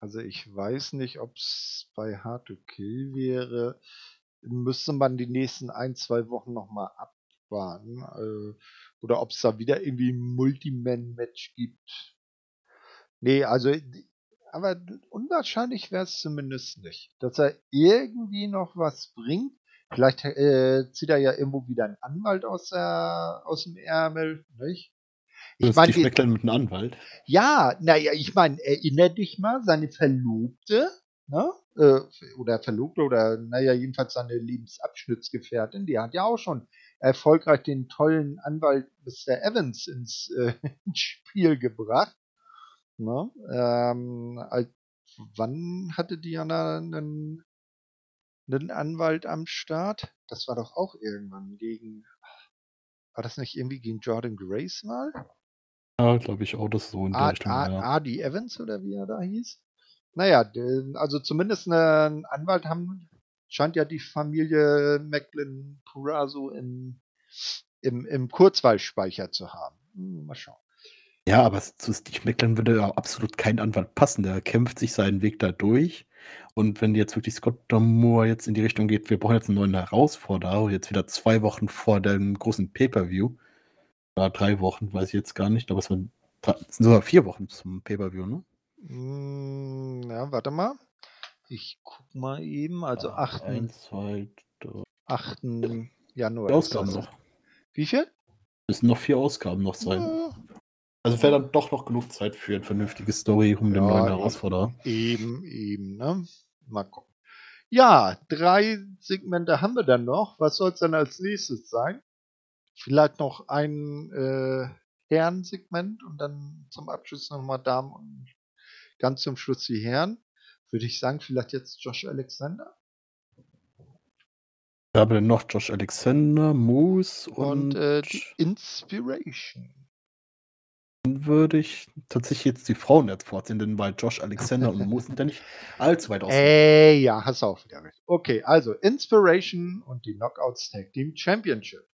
also, ich weiß nicht, ob es bei Hard to Kill wäre. Müsste man die nächsten ein, zwei Wochen nochmal abwarten. Äh, oder ob es da wieder irgendwie ein Multiman-Match gibt. Nee, also aber unwahrscheinlich wäre es zumindest nicht. Dass er irgendwie noch was bringt. Vielleicht äh, zieht er ja irgendwo wieder einen Anwalt aus, der, aus dem Ärmel, nicht? Ich meine, die dann mit einem Anwalt. Ja, naja, ich meine, erinnere dich mal, seine Verlobte, ne? Äh, oder Verlobte oder naja, jedenfalls seine Lebensabschnittsgefährtin, die hat ja auch schon erfolgreich den tollen Anwalt Mr. Evans ins, äh, ins Spiel gebracht. Ne? Ähm, als, wann hatte Diana einen, einen Anwalt am Start? Das war doch auch irgendwann gegen. War das nicht irgendwie gegen Jordan Grace mal? Ja, glaube ich auch, das so in der Richtung. Ja. Adi Evans oder wie er da hieß? Naja, also zumindest einen Anwalt haben, scheint ja die Familie Macklin Purazo im, im, im Kurzwahlspeicher zu haben. Hm, mal schauen. Ja, aber zu Steve Macklin würde ja absolut kein Anwalt passen. Der kämpft sich seinen Weg da durch. Und wenn jetzt wirklich Scott Moore jetzt in die Richtung geht, wir brauchen jetzt einen neuen Herausforderer, jetzt wieder zwei Wochen vor dem großen Pay-Per-View, oder drei Wochen, weiß ich jetzt gar nicht, aber es sind sogar vier Wochen zum Pay-Per-View, ne? Mm, ja, warte mal. Ich guck mal eben, also 8. 1, 2, 3. 8. Januar. Ausgaben noch. Wie viel? Es müssen noch vier Ausgaben noch sein. Ja. Also wäre dann doch noch genug Zeit für eine vernünftige Story um den neuen Herausforderer. Eben, eben, ne? Mal gucken. Ja, drei Segmente haben wir dann noch. Was soll es dann als nächstes sein? Vielleicht noch ein äh, Herrensegment und dann zum Abschluss nochmal Damen und ganz zum Schluss die Herren. Würde ich sagen, vielleicht jetzt Josh Alexander. Wir haben dann noch Josh Alexander, Moose und, und äh, Inspiration würde ich tatsächlich jetzt die Frauen jetzt vorziehen, denn bei Josh Alexander und Moose sind ja nicht allzu weit auseinander. Ey, ja, hast du auch wieder recht. Okay, also Inspiration und die Knockouts Tag Team Championship.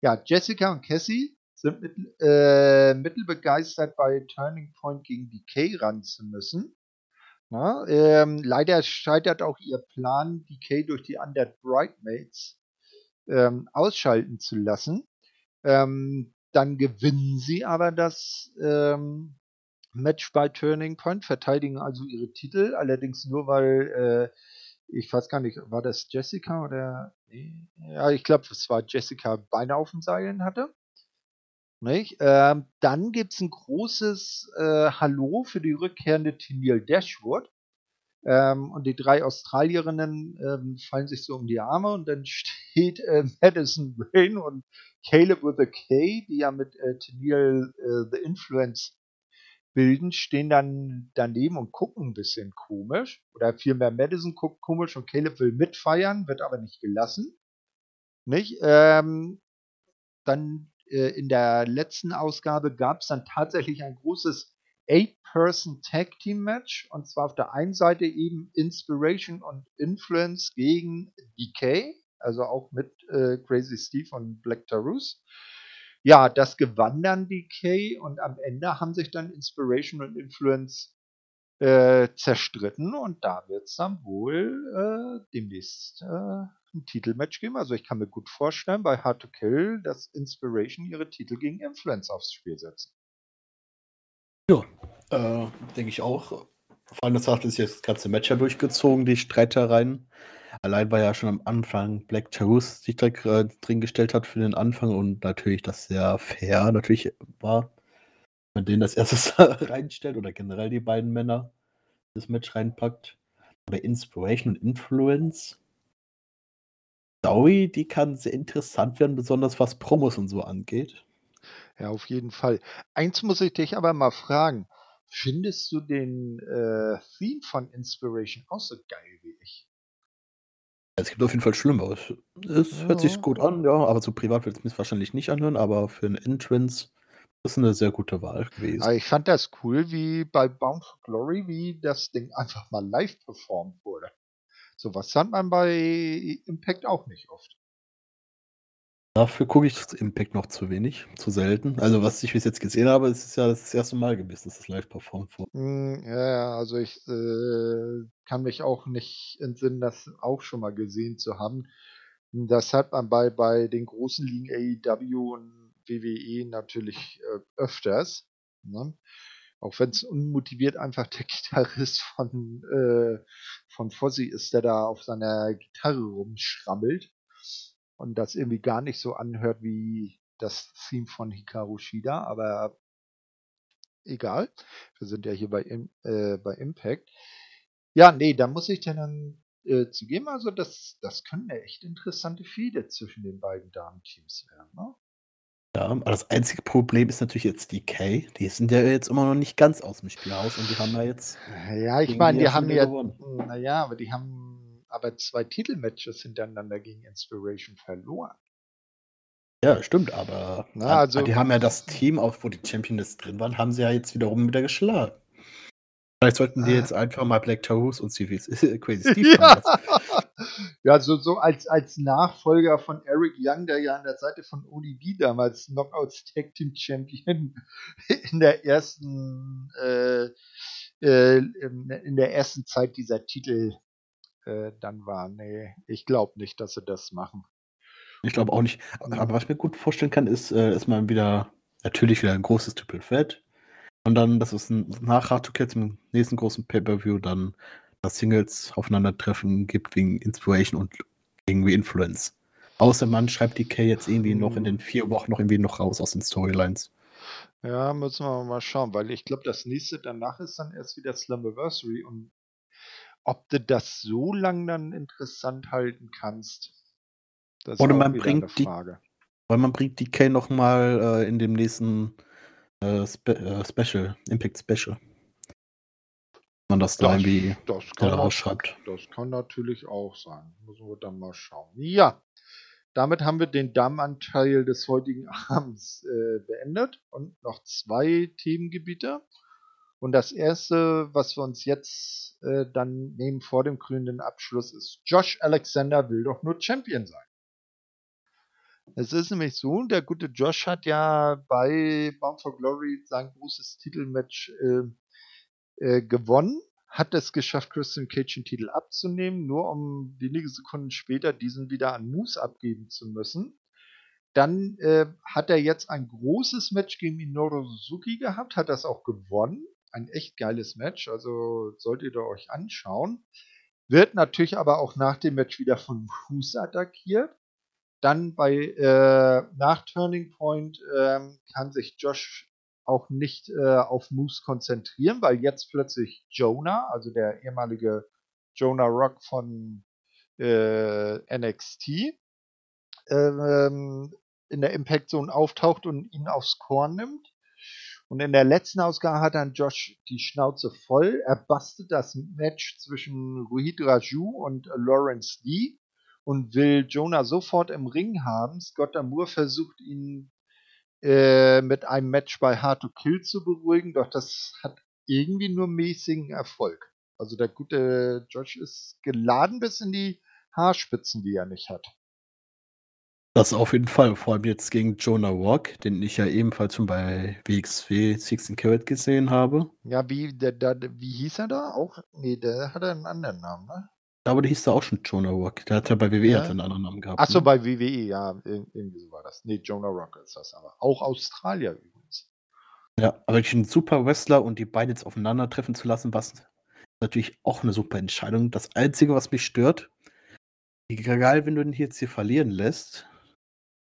Ja, Jessica und Cassie sind mit, äh, mittelbegeistert bei Turning Point gegen DK ran zu müssen. Na, ähm, leider scheitert auch ihr Plan, DK durch die Undead Bridesmaids ähm, ausschalten zu lassen. Ähm, dann gewinnen sie aber das ähm, Match bei Turning Point, verteidigen also ihre Titel, allerdings nur weil, äh, ich weiß gar nicht, war das Jessica oder, ja, ich glaube, es war Jessica Beine auf den Seilen hatte. Nicht? Ähm, dann gibt es ein großes äh, Hallo für die rückkehrende Tennille Dashwood. Ähm, und die drei Australierinnen ähm, fallen sich so um die Arme und dann steht äh, Madison Rain und Caleb with a K, die ja mit äh, Tennille äh, The Influence bilden, stehen dann daneben und gucken ein bisschen komisch. Oder vielmehr Madison guckt komisch und Caleb will mitfeiern, wird aber nicht gelassen. Nicht? Ähm, dann äh, in der letzten Ausgabe gab es dann tatsächlich ein großes Eight-Person Tag Team Match. Und zwar auf der einen Seite eben Inspiration und Influence gegen DK, also auch mit äh, Crazy Steve und Black Tarus. Ja, das gewann dann DK und am Ende haben sich dann Inspiration und Influence äh, zerstritten und da wird es dann wohl äh, demnächst äh, ein Titelmatch geben. Also ich kann mir gut vorstellen, bei Hard to Kill, dass Inspiration ihre Titel gegen Influence aufs Spiel setzen. Ja, äh, denke ich auch. Vor allem, das hat sich das ganze Match ja durchgezogen, die Streitereien. Allein weil ja schon am Anfang Black Taurus sich da äh, drin gestellt hat für den Anfang und natürlich das sehr fair natürlich war. man den als erstes reinstellt oder generell die beiden Männer das Match reinpackt. Aber Inspiration und Influence, Story, die kann sehr interessant werden, besonders was Promos und so angeht. Ja, auf jeden Fall. Eins muss ich dich aber mal fragen. Findest du den äh, Theme von Inspiration auch so geil wie ich? Es gibt auf jeden Fall Schlimmer. Es hört sich gut an, ja, aber so privat wird es mir wahrscheinlich nicht anhören, aber für 'n Entrance ist 'ne sehr gute Wahl gewesen. Aber ich fand das cool, wie bei Bound for Glory, wie das Ding einfach mal live performt wurde. So was hat man bei Impact auch nicht oft. Dafür gucke ich das Impact noch zu wenig, zu selten. Also, was ich bis jetzt gesehen habe, ist es ja das 1. Mal gewesen, dass das live performt wurde. Hm, ja, also ich, äh, kann mich auch nicht entsinnen, das auch schon mal gesehen zu haben. Das hat man bei bei den großen Ligen AEW und WWE natürlich, äh, öfters, ne? Auch wenn's unmotiviert einfach der Gitarrist von, äh von Fozzy ist, der da auf seiner Gitarre rumschrammelt und das irgendwie gar nicht so anhört wie das Theme von Hikaru Shida, aber egal. Wir sind ja hier bei äh, bei Impact. Ja, ne, da muss ich dann, äh, zugeben, also das das können 'ne echt interessante Fehde zwischen den beiden Damenteams werden, ne? Ja, aber das einzige Problem ist natürlich jetzt Decay. Die sind ja jetzt immer noch nicht ganz aus'm Spiel raus und die haben ja jetzt Ja, ich meine, die die haben ja gewonnen. na ja, aber die haben aber 2 Titelmatches hintereinander gegen Inspiration verloren. Ja, stimmt, aber Na, a also die haben ja das Team, auch wo die Championess drin waren, haben sie ja jetzt wiederum wieder geschlagen. Vielleicht sollten die Ah. jetzt einfach mal Black Taurus und Stevie Crazy Steve Ja. Ja, so so als als Nachfolger von Eric Young, der ja an der Seite von ODB damals Knockouts Tag Team Champion in der ersten, äh, äh, in der ersten Zeit dieser Titel, äh, dann war. Ne, ich glaube nicht, dass sie das machen. Ich glaube auch nicht. Aber was ich mir gut vorstellen kann, ist, äh, ist mal wieder natürlich wieder 'n großes Triple Threat und dann, dass es 'n nach Hard to Kill zum nächsten großen Pay-Per-View dann das Singles Aufeinandertreffen gibt wegen Inspiration und gegen Re-Influence. Außer man schreibt Decay jetzt irgendwie noch in Hm. den 4 Wochen noch irgendwie noch raus aus den Storylines. Ja, müssen wir mal schauen, weil ich glaube, das nächste danach ist dann erst wieder Slammiversary und ob du das so lang dann interessant halten kannst, das ist Oder man bringt die oder man bringt Decay noch mal, äh, in dem nächsten, äh, Spe äh, Special Impact Special. Man das da Das irgendwie das kann rausschreibt. das kann natürlich auch sein. Müssen wir dann mal schauen. Ja, damit haben wir den Damenanteil des heutigen Abends, äh, beendet und noch 2 Themengebiete. Und das erste, was wir uns jetzt, äh, dann nehmen vor dem krönenden Abschluss, ist Josh Alexander will doch nur Champion sein. Es ist nämlich so, der gute Josh hat ja bei Bound for Glory sein großes Titelmatch, äh, äh, gewonnen, hat es geschafft, Christian Cage den Titel abzunehmen, nur um wenige Sekunden später diesen wieder an Moose abgeben zu müssen. Dann, äh, hat er jetzt ein großes Match gegen Minoru Suzuki gehabt, hat das auch gewonnen. Ein echt geiles Match, also solltet ihr euch anschauen. Wird natürlich aber auch nach dem Match wieder von Moose attackiert. Dann bei, äh nach Turning Point, ähm, kann sich Josh auch nicht, äh, auf Moose konzentrieren, weil jetzt plötzlich Jonah, also der ehemalige Jonah Rock von, äh, NXT, ähm, in der Impact Zone auftaucht und ihn aufs Korn nimmt. Und in der letzten Ausgabe hat dann Josh die Schnauze voll. Er bastet das Match zwischen Rohit Raju und Lawrence Lee und will Jonah sofort im Ring haben. Scott D'Amour versucht ihn, äh, mit einem Match bei Hard to Kill zu beruhigen, doch das hat irgendwie nur mäßigen Erfolg. Also der gute Josh ist geladen bis in die Haarspitzen, die er nicht hat. Das auf jeden Fall, vor allem jetzt gegen Jonah Rock, den ich ja ebenfalls schon bei WXW 16 Carat gesehen habe. Ja, wie der der wie hieß er da? Auch ne, der hatte 'n anderen Namen, ne? Ich glaube, der hieß da auch schon Jonah Rock. Der hat ja bei WWE Ja? hat er 'n anderen Namen gehabt, Ach so, ne? bei WWE, ja, ir irgendwie so war das. Ne, Jonah Rock ist das aber. Auch Australier übrigens. Ja, aber wirklich 'n super Wrestler und die beiden jetzt aufeinandertreffen zu lassen, was natürlich auch 'ne super Entscheidung. Das Einzige, was mich stört, egal, wenn du ihn jetzt hier verlieren lässt,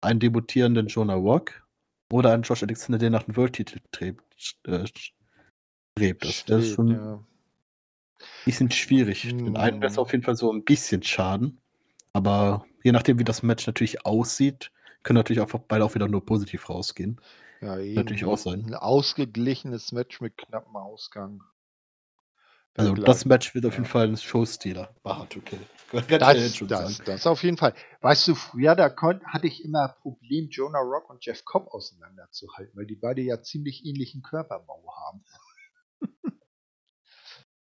einen debütierenden Jonah Rock Oder an Josh Alexander, der nach dem World-Titel strebt. Äh, strebt. Das wäre Steht, schon ein ja. bisschen schwierig. Den einen wäre es Hm. auf jeden Fall so ein bisschen schaden. Aber je nachdem, wie das Match natürlich aussieht, können natürlich auch beide auch wieder nur positiv rausgehen. Ja, Natürlich auch sein. Ein ausgeglichenes Match mit knappem Ausgang. Also gleich- das Match wird auf jeden Fall ein Showstealer. Hard to kill. Das, das, das auf jeden Fall. Weißt du, früher da hatte ich immer ein Problem, Jonah Rock und Jeff Cobb auseinanderzuhalten, weil die beide ja ziemlich ähnlichen Körperbau haben.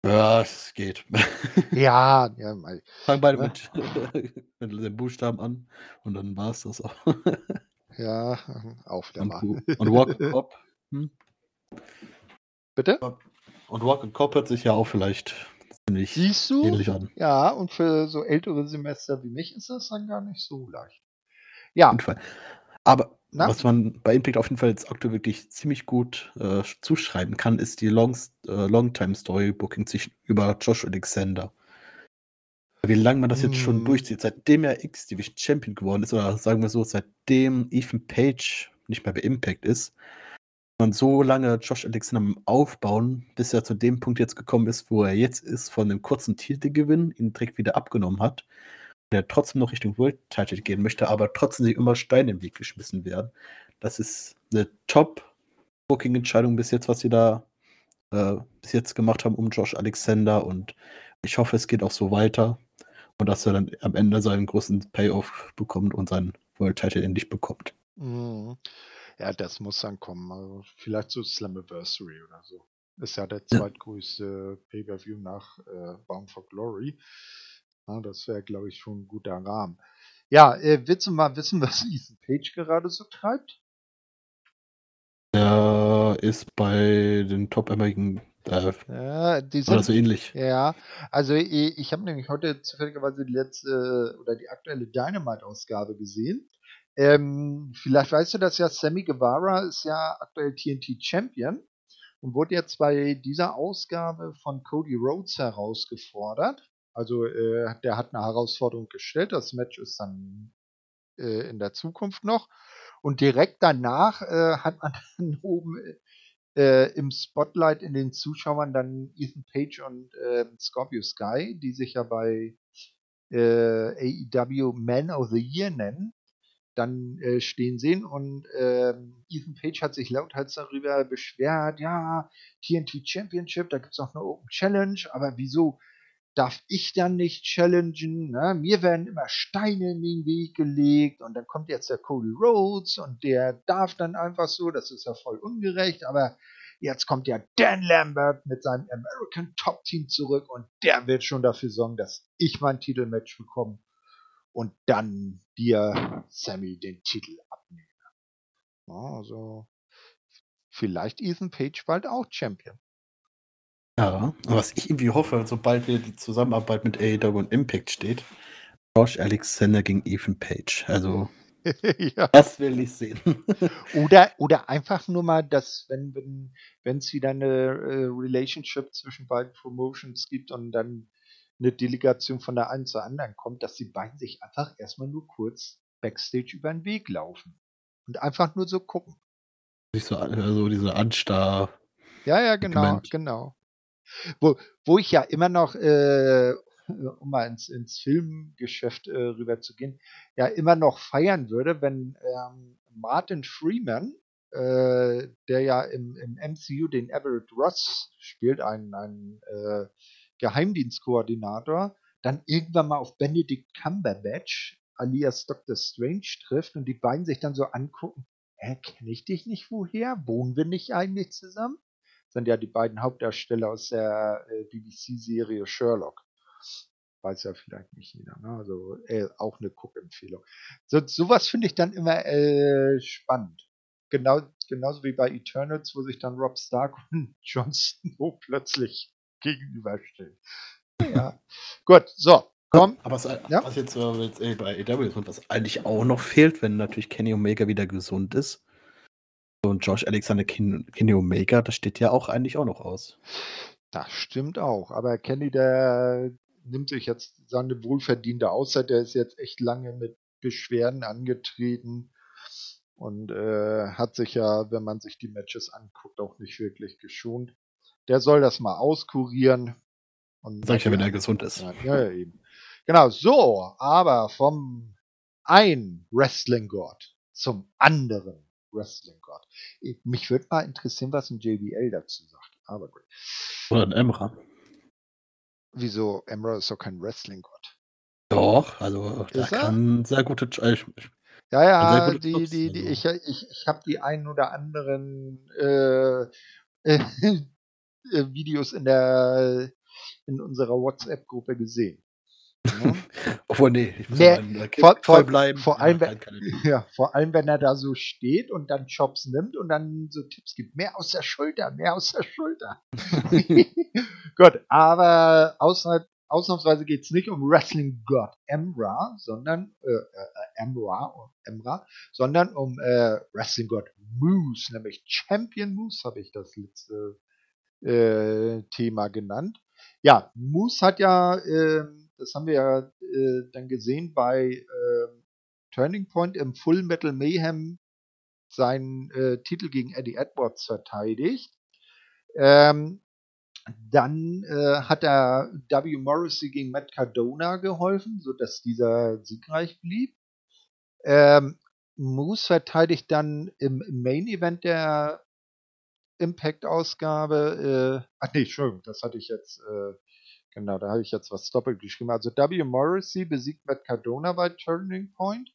Ja, es geht. Ja, ja, mal. Fangen beide mit, mit den Buchstaben an und dann war es das auch. Ja, auf der Und, und Walk Cop. Hm? Bitte? Und Walk and Cop hört sich ja auch vielleicht ziemlich Siehst du? ähnlich an. Ja, und für so ältere Semester wie mich ist das dann gar nicht so leicht. Auf Ja, jeden Fall. Aber Na? was man bei Impact auf jeden Fall jetzt aktuell wirklich ziemlich gut äh, zuschreiben kann, ist die Long, äh, Longtime-Story-Booking zwischen über Josh Alexander. Wie lange man das jetzt schon Mm. durchzieht, seitdem er X-Division Champion geworden ist, oder sagen wir so, seitdem Ethan Page nicht mehr bei Impact ist, man so lange Josh Alexander Aufbauen, bis er zu dem Punkt jetzt gekommen ist, wo er jetzt ist, von einem kurzen Titelgewinn, ihn direkt wieder abgenommen hat, der trotzdem noch Richtung World Title gehen möchte, aber trotzdem sich immer Steine im Weg geschmissen werden. Das ist eine Top-Booking-Entscheidung bis jetzt, was sie da äh, bis jetzt gemacht haben um Josh Alexander und ich hoffe, es geht auch so weiter und dass er dann am Ende seinen großen Payoff bekommt und seinen World Title endlich bekommt. Mhm. Ja, das muss dann kommen. Also vielleicht so Slammiversary oder so. Ist ja der Ja. zweitgrößte Pay-Per-View nach äh, Bound for Glory. Ja, das wäre, glaube ich, schon ein guter Rahmen. Ja, äh, willst du mal wissen, was Ethan Page gerade so treibt? Er ist bei den Top-American äh, Ja, die oder sind, so ähnlich. ja, also ich, ich habe nämlich heute zufälligerweise die letzte oder die aktuelle Dynamite-Ausgabe gesehen. Ähm, vielleicht weißt du das ja, Sammy Guevara ist ja aktuell TNT Champion und wurde jetzt bei dieser Ausgabe von Cody Rhodes herausgefordert. Also äh, der hat eine Herausforderung gestellt. Das Match ist dann äh, in der Zukunft noch. Und direkt danach äh, hat man dann oben äh, im Spotlight in den Zuschauern dann Ethan Page und äh, Scorpio Sky, die sich ja bei äh, AEW Man of the Year nennen, dann äh, stehen sehen und ähm, Ethan Page hat sich lauthals darüber beschwert, ja, TNT Championship, da gibt's auch eine Open Challenge, aber wieso darf ich dann nicht challengen? Ne? Mir werden immer Steine in den Weg gelegt und dann kommt jetzt der Cody Rhodes und der darf dann einfach so, das ist ja voll ungerecht, aber jetzt kommt ja Dan Lambert mit seinem American Top Team zurück und der wird schon dafür sorgen, dass ich mein Titelmatch bekomme und dann dir, Sammy, den Titel abnehme. Ja, also vielleicht Ethan Page bald auch Champion. Ja, was ich irgendwie hoffe, sobald wieder die Zusammenarbeit mit AEW und Impact steht, Josh Alexander gegen Ethan Page. Also, ja. das will ich sehen. Oder, oder einfach nur mal, dass, wenn wenn wenn, es wieder eine äh, Relationship zwischen beiden Promotions gibt und dann eine Delegation von der einen zur anderen kommt, dass die beiden sich einfach erstmal nur kurz Backstage über den Weg laufen. Und einfach nur so gucken. Nicht so, also diese Anstar. Ja, ja, genau, Segment. genau. Wo, wo ich ja immer noch, äh, um mal ins, ins Filmgeschäft äh, rüber zu gehen, ja immer noch feiern würde, wenn ähm, Martin Freeman, äh, der ja im, im MCU den Everett Ross spielt, einen, einen äh, Geheimdienstkoordinator, dann irgendwann mal auf Benedict Cumberbatch alias Dr. Strange trifft und die beiden sich dann so angucken, hä, kenne ich dich nicht woher? Wohnen wir nicht eigentlich zusammen? sind ja die beiden Hauptdarsteller aus der äh, BBC-Serie Sherlock. Weiß ja vielleicht nicht jeder, ne? Also äh, auch eine Guckempfehlung. So, sowas finde ich dann immer äh, spannend. Genau, genauso wie bei Eternals, wo sich dann Rob Stark und Jon Snow plötzlich gegenüberstellen. Ja. Gut, so, komm. Aber was, Ja. was jetzt, äh, jetzt äh, bei AEW ist und was eigentlich auch noch fehlt, wenn natürlich Kenny Omega wieder gesund ist. Und Josh Alexander Ken, Kenny Omega, das steht ja auch eigentlich auch noch aus. Das stimmt auch. Aber Kenny, der nimmt sich jetzt seine wohlverdiente Auszeit. Der ist jetzt echt lange mit Beschwerden angetreten. Und äh, hat sich ja, wenn man sich die Matches anguckt, auch nicht wirklich geschont. Der soll das mal auskurieren. Und Sag ich ja, wenn er gesund ist. Ja, ja, eben. Genau, so, aber vom einen Wrestling-Gott zum anderen Wrestling-Gott. Mich würde mal interessieren, was ein JBL dazu sagt. Aber gut. Oder ein Emra. Wieso? Emra ist doch kein Wrestling-Gott. Doch, also der kann sehr gute. Äh, ja, ja, die, die, die, also. ich, ich, ich habe die einen oder anderen äh, äh, Videos in der in unserer WhatsApp-Gruppe gesehen. Ja. Obwohl, nee, ich muss nee, mal vor, vor, bleiben. Vor allem, wenn, ja, vor allem, wenn er da so steht und dann Jobs nimmt und dann so Tipps gibt. Mehr aus der Schulter, mehr aus der Schulter. Gut, aber außer, ausnahmsweise geht es nicht um Wrestling God Emra, sondern äh, äh, Emra, Emra, sondern um äh, Wrestling God Moose, nämlich Champion Moose habe ich das letzte äh, Thema genannt. Ja, Moose hat ja äh, das haben wir ja äh, dann gesehen bei äh, Turning Point im Full Metal Mayhem seinen äh, Titel gegen Eddie Edwards verteidigt. Ähm, dann äh, hat er W. Morrissey gegen Matt Cardona geholfen, sodass dieser siegreich blieb. Ähm, Moose verteidigt dann im Main Event der Impact-Ausgabe. Äh, ach nee, Entschuldigung, das hatte ich jetzt äh, Genau, da habe ich jetzt was doppelt geschrieben. Also W. Morrissey besiegt Matt Cardona bei Turning Point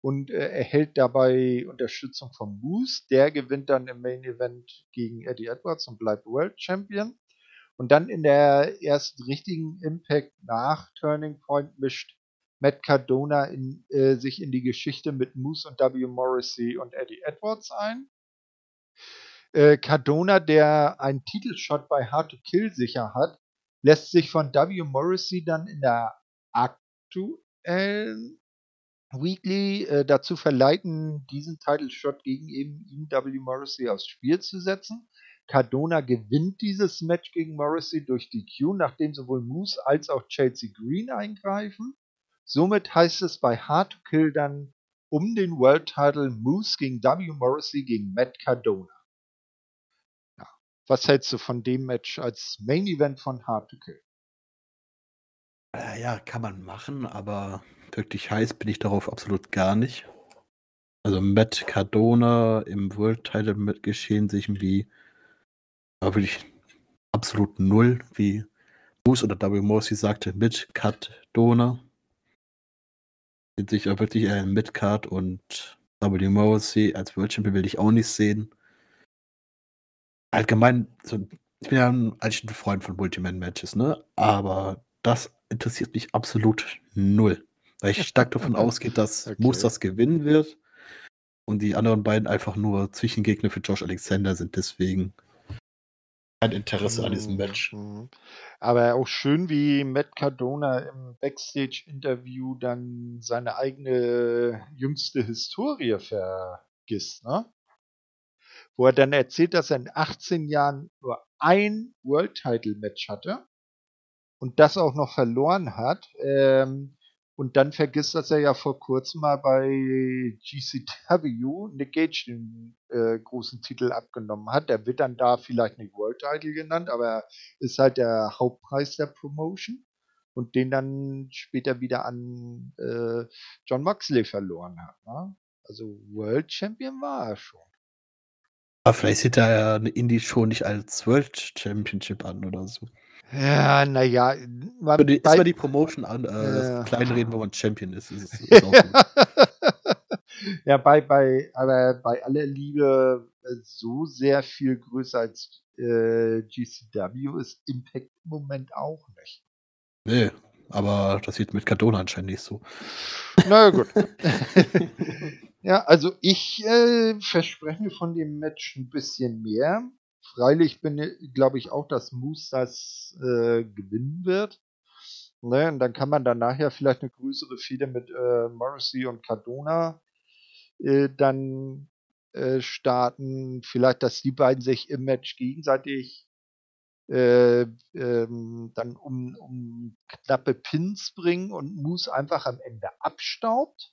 und äh, erhält dabei Unterstützung von Moose. Der gewinnt dann im Main Event gegen Eddie Edwards und bleibt World Champion. Und dann in der ersten richtigen Impact nach Turning Point mischt Matt Cardona in, äh, sich in die Geschichte mit Moose und W. Morrissey und Eddie Edwards ein. Äh, Cardona, der einen Titelshot bei Hard to Kill sicher hat, lässt sich von W. Morrissey dann in der aktuellen Weekly äh, dazu verleiten, diesen Title Shot gegen eben ihn W. Morrissey aufs Spiel zu setzen. Cardona gewinnt dieses Match gegen Morrissey durch die Q, nachdem sowohl Moose als auch Chelsea Green eingreifen. Somit heißt es bei Hard to Kill dann um den World Title Moose gegen W. Morrissey gegen Matt Cardona. Was hältst du von dem Match als Main Event von Hard to Kill? Äh, ja, kann man machen, aber wirklich heiß bin ich darauf absolut gar nicht. Also Matt Cardona im World Title Geschehen sich wie da würde ich absolut null, wie Moose oder W. Morrissey sagte, mit Cardona. Sind sich wirklich eher mit Card und W. Morrissey als World Champion will ich auch nicht sehen allgemein, so, ich bin ja ein, eigentlich ein Freund von Multiman-Matches, ne? Aber das interessiert mich absolut null. Weil ich stark davon ausgehe, dass okay. Moose das gewinnen wird und die anderen beiden einfach nur Zwischengegner für Josh Alexander sind. Deswegen kein Interesse an diesem Match. Mhm. Aber auch schön, wie Matt Cardona im Backstage-Interview dann seine eigene jüngste Historie vergisst, ne? Wo er dann erzählt, dass er in 18 Jahren nur ein World Title Match hatte und das auch noch verloren hat. Ähm, und dann vergisst, dass er ja vor kurzem mal bei GCW Nick Gage den äh, großen Titel abgenommen hat. Der wird dann da vielleicht nicht World Title genannt, aber ist halt der Hauptpreis der Promotion und den dann später wieder an äh, John Moxley verloren hat. Ne? Also World Champion war er schon. Aber vielleicht sieht er ja eine Indie schon nicht als World Championship an oder so. Ja, naja. Ist bei, die Promotion an, äh, ja. kleinreden, wo man Champion ist. ist, ist ja. ja, bei, bei, aber bei aller Liebe, äh, so sehr viel größer als äh, GCW ist Impact im Moment auch nicht. Nee, aber das sieht mit Cardona anscheinend nicht so. Na gut. Ja, also ich äh, verspreche mir von dem Match ein bisschen mehr. Freilich bin glaube ich auch, dass Moose das äh, gewinnen wird. Ne, und dann kann man dann nachher vielleicht eine größere Fehde mit äh, Morrissey und Cardona äh, dann äh, starten. Vielleicht, dass die beiden sich im Match gegenseitig äh, ähm, dann um, um knappe Pins bringen und Moose einfach am Ende abstaubt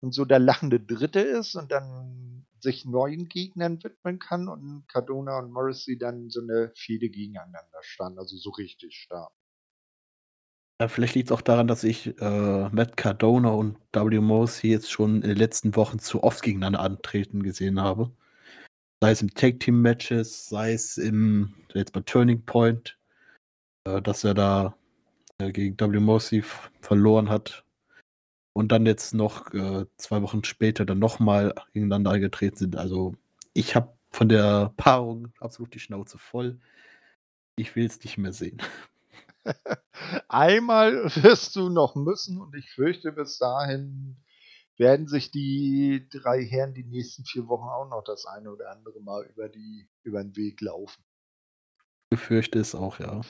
und so der lachende Dritte ist und dann sich neuen Gegnern widmen kann und Cardona und Morrissey dann so eine Fehde gegeneinander standen, also so richtig stark. Ja, vielleicht liegt es auch daran, dass ich äh, Matt Cardona und W. Morrissey jetzt schon in den letzten Wochen zu oft gegeneinander antreten gesehen habe. Sei es im Tag Team Matches, sei es im jetzt bei Turning Point, äh, dass er da äh, gegen W. Morrissey verloren hat und dann jetzt noch äh, zwei Wochen später dann nochmal gegeneinander angetreten sind. Also ich habe von der Paarung absolut die Schnauze voll. Ich will es nicht mehr sehen. Einmal wirst du noch müssen und ich fürchte, bis dahin werden sich die drei Herren die nächsten vier Wochen auch noch das eine oder andere Mal über, die, über den Weg laufen. Ich befürchte es auch, ja.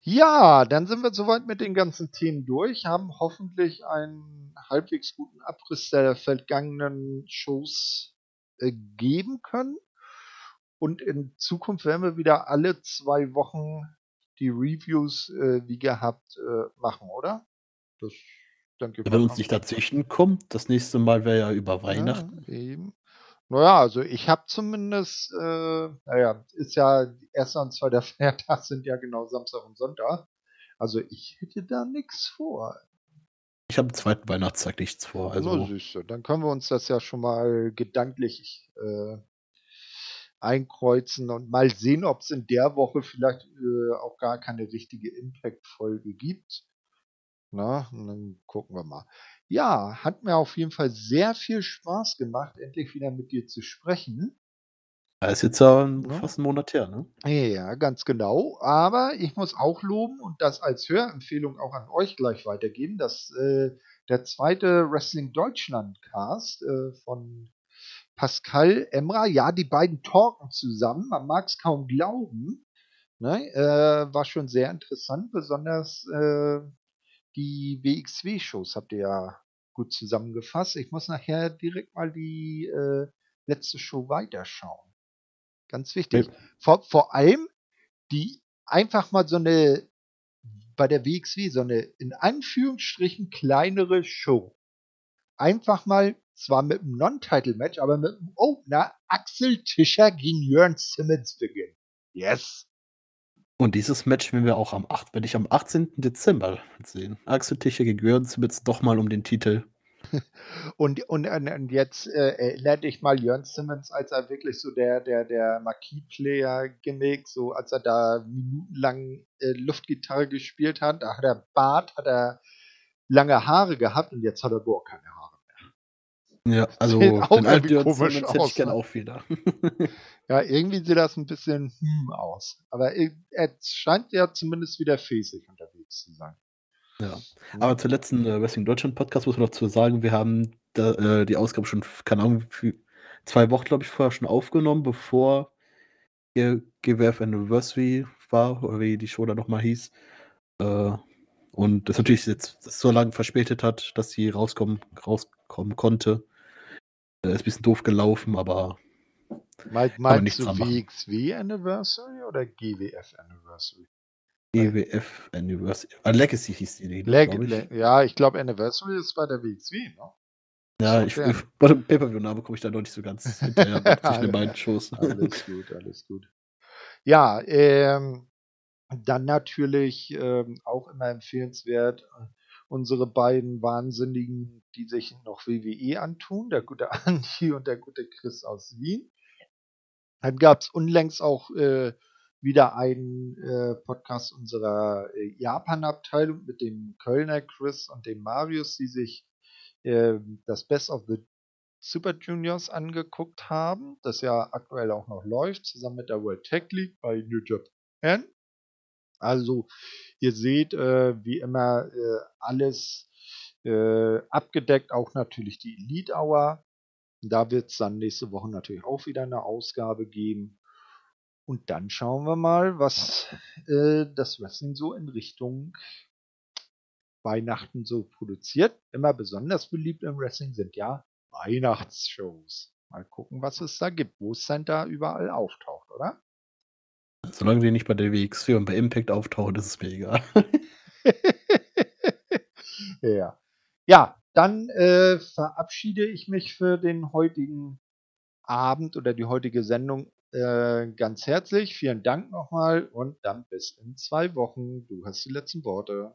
Ja, dann sind wir soweit mit den ganzen Themen durch, haben hoffentlich einen halbwegs guten Abriss der vergangenen Shows äh, geben können. Und in Zukunft werden wir wieder alle zwei Wochen die Reviews äh, wie gehabt äh, machen, oder? Das denke. Wenn uns nicht dazwischen kommt, das nächste Mal wäre ja über Weihnachten. Ja, eben. Naja, also ich habe zumindest, äh, naja, ist ja, erster und zweiter Feiertag sind ja genau Samstag und Sonntag. Also ich hätte da nichts vor. Ich habe am zweiten Weihnachtstag nichts vor. Also Na, süße. Dann können wir uns das ja schon mal gedanklich äh, einkreuzen und mal sehen, ob es in der Woche vielleicht äh, auch gar keine richtige Impact-Folge gibt. Na, und dann gucken wir mal. Ja, hat mir auf jeden Fall sehr viel Spaß gemacht, endlich wieder mit dir zu sprechen. Das ist jetzt ja fast ein Monat her, ne? Ja, ganz genau. Aber ich muss auch loben und das als Hörempfehlung auch an euch gleich weitergeben, dass äh, der zweite Wrestling Deutschland Cast äh, von Pascal Emra, ja, die beiden talken zusammen, man mag es kaum glauben, ne? äh, war schon sehr interessant, besonders äh, die WXW-Shows habt ihr ja gut zusammengefasst. Ich muss nachher direkt mal die äh, letzte Show weiterschauen. Ganz wichtig. Ja. Vor, vor allem die einfach mal so eine bei der WXW so eine in Anführungsstrichen kleinere Show. Einfach mal zwar mit einem Non-Title-Match, aber mit einem Opener Axel Tischer gegen Jörn Simmons beginnen. Yes. Und dieses Match werden wir auch am 8, werde ich am 18. Dezember sehen. Axel Tischer gegen Jörn doch mal um den Titel. und, und, und jetzt äh, erinnere dich mal Jörn Simmons, als er wirklich so der, der, der Marquis-Player-Gimmick, so als er da minutenlang äh, Luftgitarre gespielt hat, da hat er Bart, hat er lange Haare gehabt und jetzt hat er gar keine Haare. Ja, also den Simmons hätte ich gerne ne? auch wieder. Ja, irgendwie sieht das ein bisschen hm aus. Aber er, er scheint ja zumindest wieder fäßig unterwegs zu sein. Ja. Aber zur letzten äh, Wrestling Deutschland Podcast muss man noch zu sagen, wir haben da, äh, die Ausgabe schon, keine Ahnung, zwei Wochen, glaube ich, vorher schon aufgenommen, bevor der GWF Anniversary war, oder wie die Show da nochmal hieß. Äh, und das natürlich jetzt so lange verspätet hat, dass sie rauskommen, rauskommen konnte. Äh, ist ein bisschen doof gelaufen, aber Meint, meinst du WXW Anniversary oder GWF Anniversary? GWF Anniversary. Ah, Legacy hieß die. Leg ich. ja, ich glaube Anniversary ist bei der WXW, ne? Ja, ich, ich, bei dem Pay-Per-View-Name komme ich da noch nicht so ganz hinterher zwischen den beiden Shows. alles gut, alles gut. Ja, ähm, dann natürlich ähm, auch immer empfehlenswert unsere beiden Wahnsinnigen, die sich noch WWE antun, der gute Andi und der gute Chris aus Wien. Dann gab es unlängst auch äh, wieder einen äh, Podcast unserer äh, Japan-Abteilung mit dem Kölner Chris und dem Marius, die sich äh, das Best of the Super Juniors angeguckt haben, das ja aktuell auch noch läuft, zusammen mit der World Tech League bei New Japan. Also ihr seht, äh, wie immer äh, alles äh, abgedeckt, auch natürlich die Elite Hour. Da wird es dann nächste Woche natürlich auch wieder eine Ausgabe geben. Und dann schauen wir mal, was äh, das Wrestling so in Richtung Weihnachten so produziert. Immer besonders beliebt im Wrestling sind ja Weihnachtsshows. Mal gucken, was es da gibt, wo es dann da überall auftaucht, oder? Solange die nicht bei der WXW und bei Impact auftauchen, ist es mir egal. ja. Ja, Dann äh, verabschiede ich mich für den heutigen Abend oder die heutige Sendung äh, ganz herzlich. Vielen Dank nochmal und dann bis in zwei Wochen. Du hast die letzten Worte.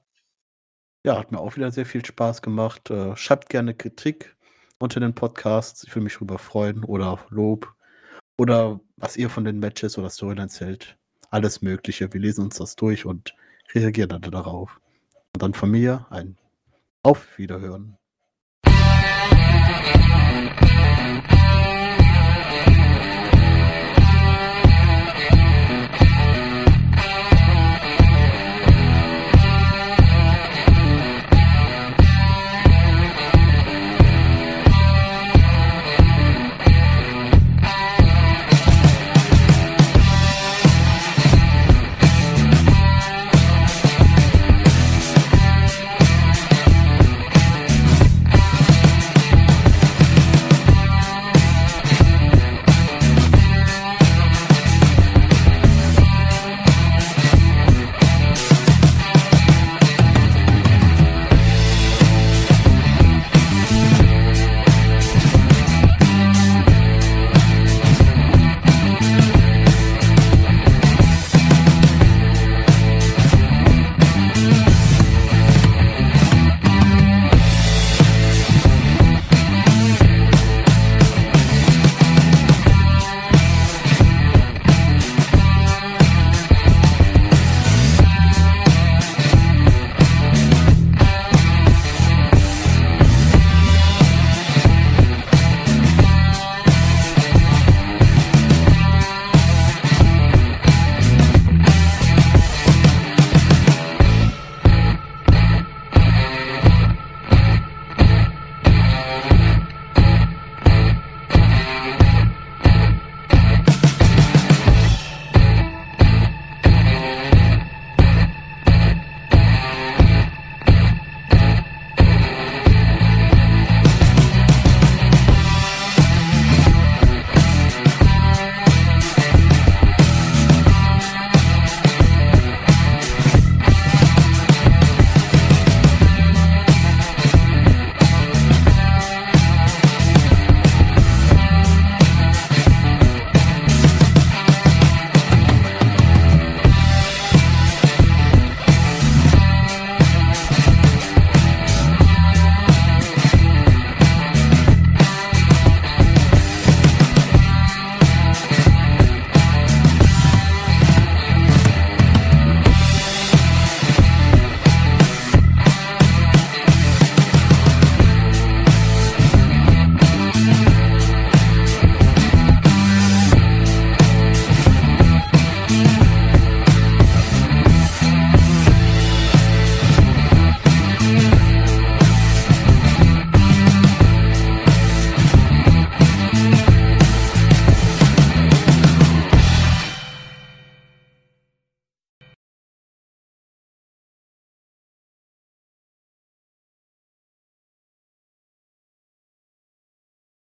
Ja, hat mir auch wieder sehr viel Spaß gemacht. Äh, schreibt gerne Kritik unter den Podcasts. Ich würde mich darüber freuen. Oder Lob. Oder was ihr von den Matches oder Storylines hält. Alles Mögliche. Wir lesen uns das durch und reagieren dann darauf. Und dann von mir ein Auf Wiederhören.